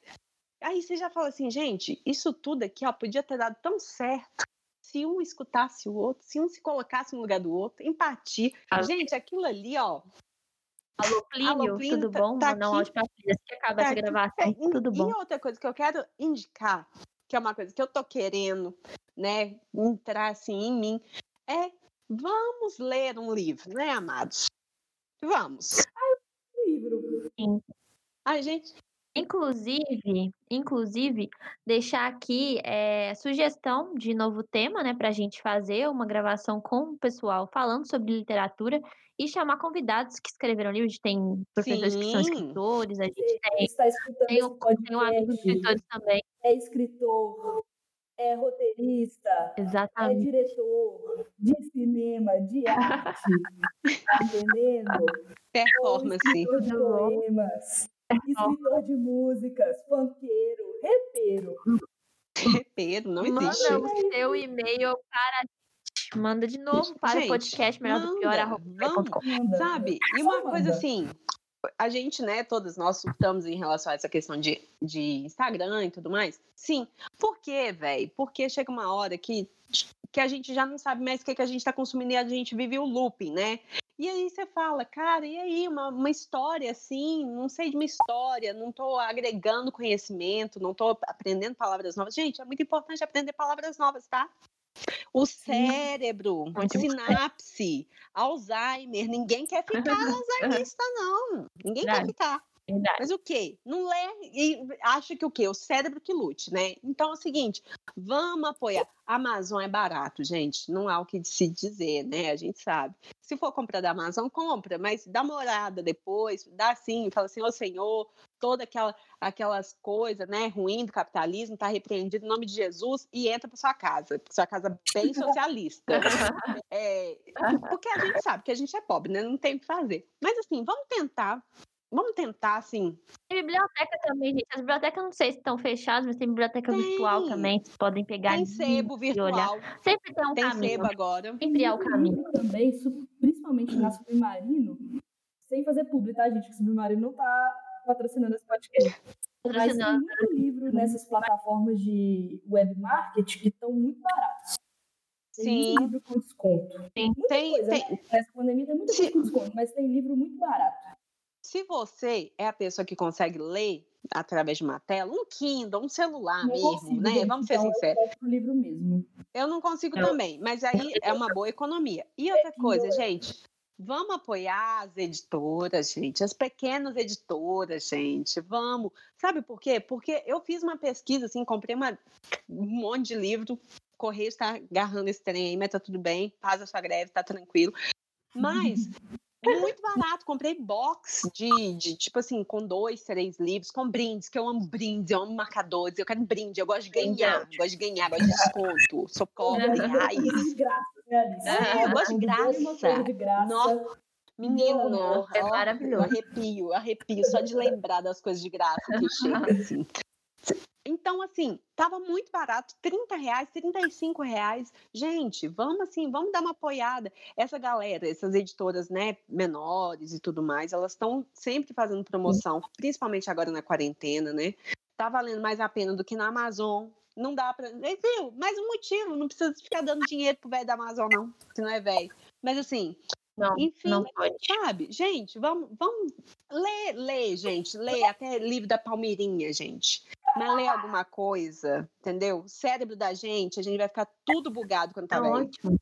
aí você já fala assim, gente, isso tudo aqui, ó, podia ter dado tão certo se um escutasse o outro, se um se colocasse no lugar do outro, empatia. Gente, aquilo ali, ó, Alô, Plínio, Alô, Plínio tudo tá, bom? Tá Mandar um áudio pra filha. Se acabar tá essa gravação, é, tudo bom. E outra coisa que eu quero indicar, que é uma coisa que eu tô querendo, né, entrar assim em mim, é vamos ler um livro, né, amados? Vamos. Ah, um livro. Sim. Ai, gente, Inclusive, inclusive, deixar aqui é, sugestão de novo tema, né, para a gente fazer uma gravação com o pessoal falando sobre literatura e chamar convidados que escreveram livros. Tem professores Sim. que são escritores, a gente tem, está escutando tem, um, tem um amigo escritores também. É escritor, é roteirista, é Exatamente. é diretor de cinema, de arte, entendendo? Performance. É escritor de poemas escritor de músicas, funkeiro, repeiro. Repeiro, não existe. Manda o seu e-mail para Manda de novo para gente, o podcast melhor manda, do pior vamos, sabe? E uma coisa assim, a gente, né, todos nós surtamos em relação a essa questão de, de Instagram e tudo mais. Sim. Por quê, velho? Porque chega uma hora que, que a gente já não sabe mais o que, que a gente está consumindo e a gente vive o looping, né? E aí você fala, cara, e aí, uma, uma história assim, não sei de uma história, não estou agregando conhecimento, não estou aprendendo palavras novas. Gente, é muito importante aprender palavras novas, tá? O cérebro, muito sinapse, Alzheimer, ninguém quer ficar alzheimerista, não. Ninguém quer ficar. Verdade. Mas o quê? Não lê e acha que o quê? O cérebro que lute, né? Então é o seguinte, vamos apoiar. Amazon é barato, gente. Não há o que se dizer, né? A gente sabe. Se for comprar da Amazon, compra, mas dá uma olhada depois, dá assim, fala assim, ô Senhor, toda aquela aquelas coisas, né, ruim do capitalismo, tá repreendido em nome de Jesus e entra para sua casa, sua casa é bem socialista. É, porque a gente sabe que a gente é pobre, né? Não tem o que fazer. Mas assim, vamos tentar Vamos tentar, assim. Tem biblioteca também, gente. As bibliotecas não sei se estão fechadas, mas tem biblioteca Tem. virtual também. Vocês podem pegar Tem sebo e olhar. virtual, Sempre tem um tem caminho. sebo agora. Sempre é o caminho. Também, principalmente na Submarino, sem fazer publi, tá, gente? Que o Submarino não tá patrocinando esse podcast. Mas tem muito livro nessas plataformas de web marketing que estão muito baratos. Tem Sim. muito livro com desconto. Sim. Muita Tem, coisa, tem. né? Nessa pandemia tem muita Se- coisa com desconto, mas tem livro muito barato. Se você é a pessoa que consegue ler através de uma tela, um Kindle, um celular Não mesmo, consigo, né? Vamos ser eu sinceros. compro o livro mesmo. Eu não consigo Eu- também, mas aí é uma boa economia. E outra coisa, gente, vamos apoiar as editoras, gente, as pequenas editoras, gente, vamos. Sabe por quê? Porque eu fiz uma pesquisa, assim, comprei uma- um monte de livro, o Correio está agarrando esse trem aí, mas tá tudo bem, faz a sua greve, tá tranquilo. Mas muito barato, comprei box de, de, tipo assim, com dois, três livros, com brindes, que eu amo brindes, eu amo marcadores, eu quero brinde, eu gosto de ganhar, gosto de ganhar, gosto de desconto, sou pobre, raiz. de graça, né? É, eu gosto de graça. coisa de graça. Nossa, Menina, É maravilhoso. Arrepio, arrepio, só de lembrar das coisas de graça que chega, assim. Então, assim, tava muito barato, 30 reais, 35 reais. Gente, vamos assim, vamos dar uma apoiada. Essa galera, essas editoras, né, menores e tudo mais, elas estão sempre fazendo promoção, principalmente agora na quarentena, né? Tá valendo mais a pena do que na Amazon. Não dá pra. Eh, Viu? Mais um motivo, não precisa ficar dando dinheiro pro velho da Amazon, não, se não é velho. Mas assim, Não, enfim, não pode. sabe? Gente, vamos, vamos ler, ler, gente, ler até livro da Palmeirinha, gente. Mas ler alguma coisa, entendeu? O cérebro da gente, a gente vai ficar tudo bugado quando tá É velho. ótimo.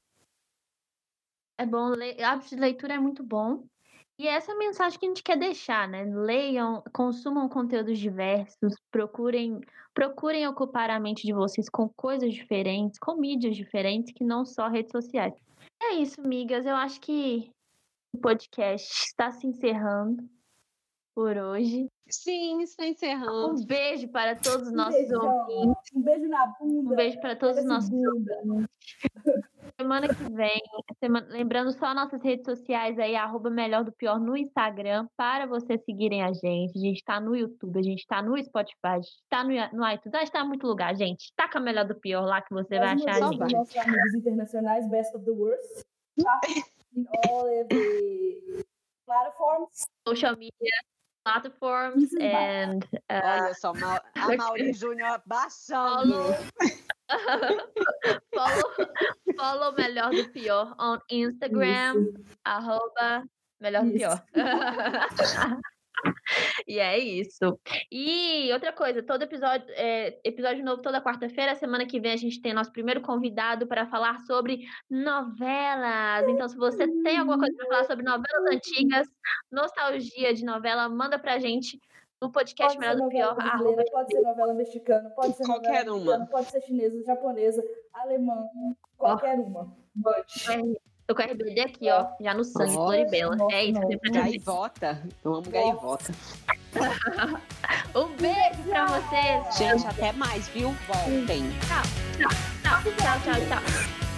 É bom, ler, hábito de leitura é muito bom. E essa é a mensagem que a gente quer deixar, né? Leiam, consumam conteúdos diversos, procurem, procurem ocupar a mente de vocês com coisas diferentes, com mídias diferentes, que não só redes sociais. É isso, migas. Eu acho que o podcast está se encerrando por hoje. Sim, está encerrando. Um beijo para todos os Um nossos beijão. ouvintes. Um beijo na bunda. Um beijo para todos os nossos segunda. Semana que vem, semana- lembrando só nossas redes sociais aí, arroba melhor do pior no Instagram, para vocês seguirem a gente. A gente tá no YouTube, a gente tá no Spotify, a gente tá no, no iTunes, a gente tá em muito lugar, gente. Taca melhor do pior lá que você vai achar a gente. Nossos amigos internacionais, best of the worst. Tá? In all of the platforms. Social media, platforms, é and uh, Olha só, Ma- a Mauri Júnior baixando. follow, follow melhor do pior on Instagram, Isso. arroba melhor do Isso. pior. e é isso. E outra coisa, todo episódio, é, episódio novo toda quarta-feira. Semana que vem a gente tem nosso primeiro convidado para falar sobre novelas. Então, se você tem alguma coisa para falar sobre novelas antigas, nostalgia de novela, manda pra gente no podcast Pode Melhor do Pior. arroba brasileira, pode ser novela mexicana, pode ser Qualquer novela uma. mexicana, pode ser chinesa, japonesa, alemã, qualquer uma. Pode. Tô com a RBD aqui, ó, já no sangue, Ó, Floribela. nossa, É isso dizer. Gaivota. Eu amo gaivota. Um beijo pra vocês. Gente, até mais, viu? Voltem. Tchau, tchau, tchau, tchau.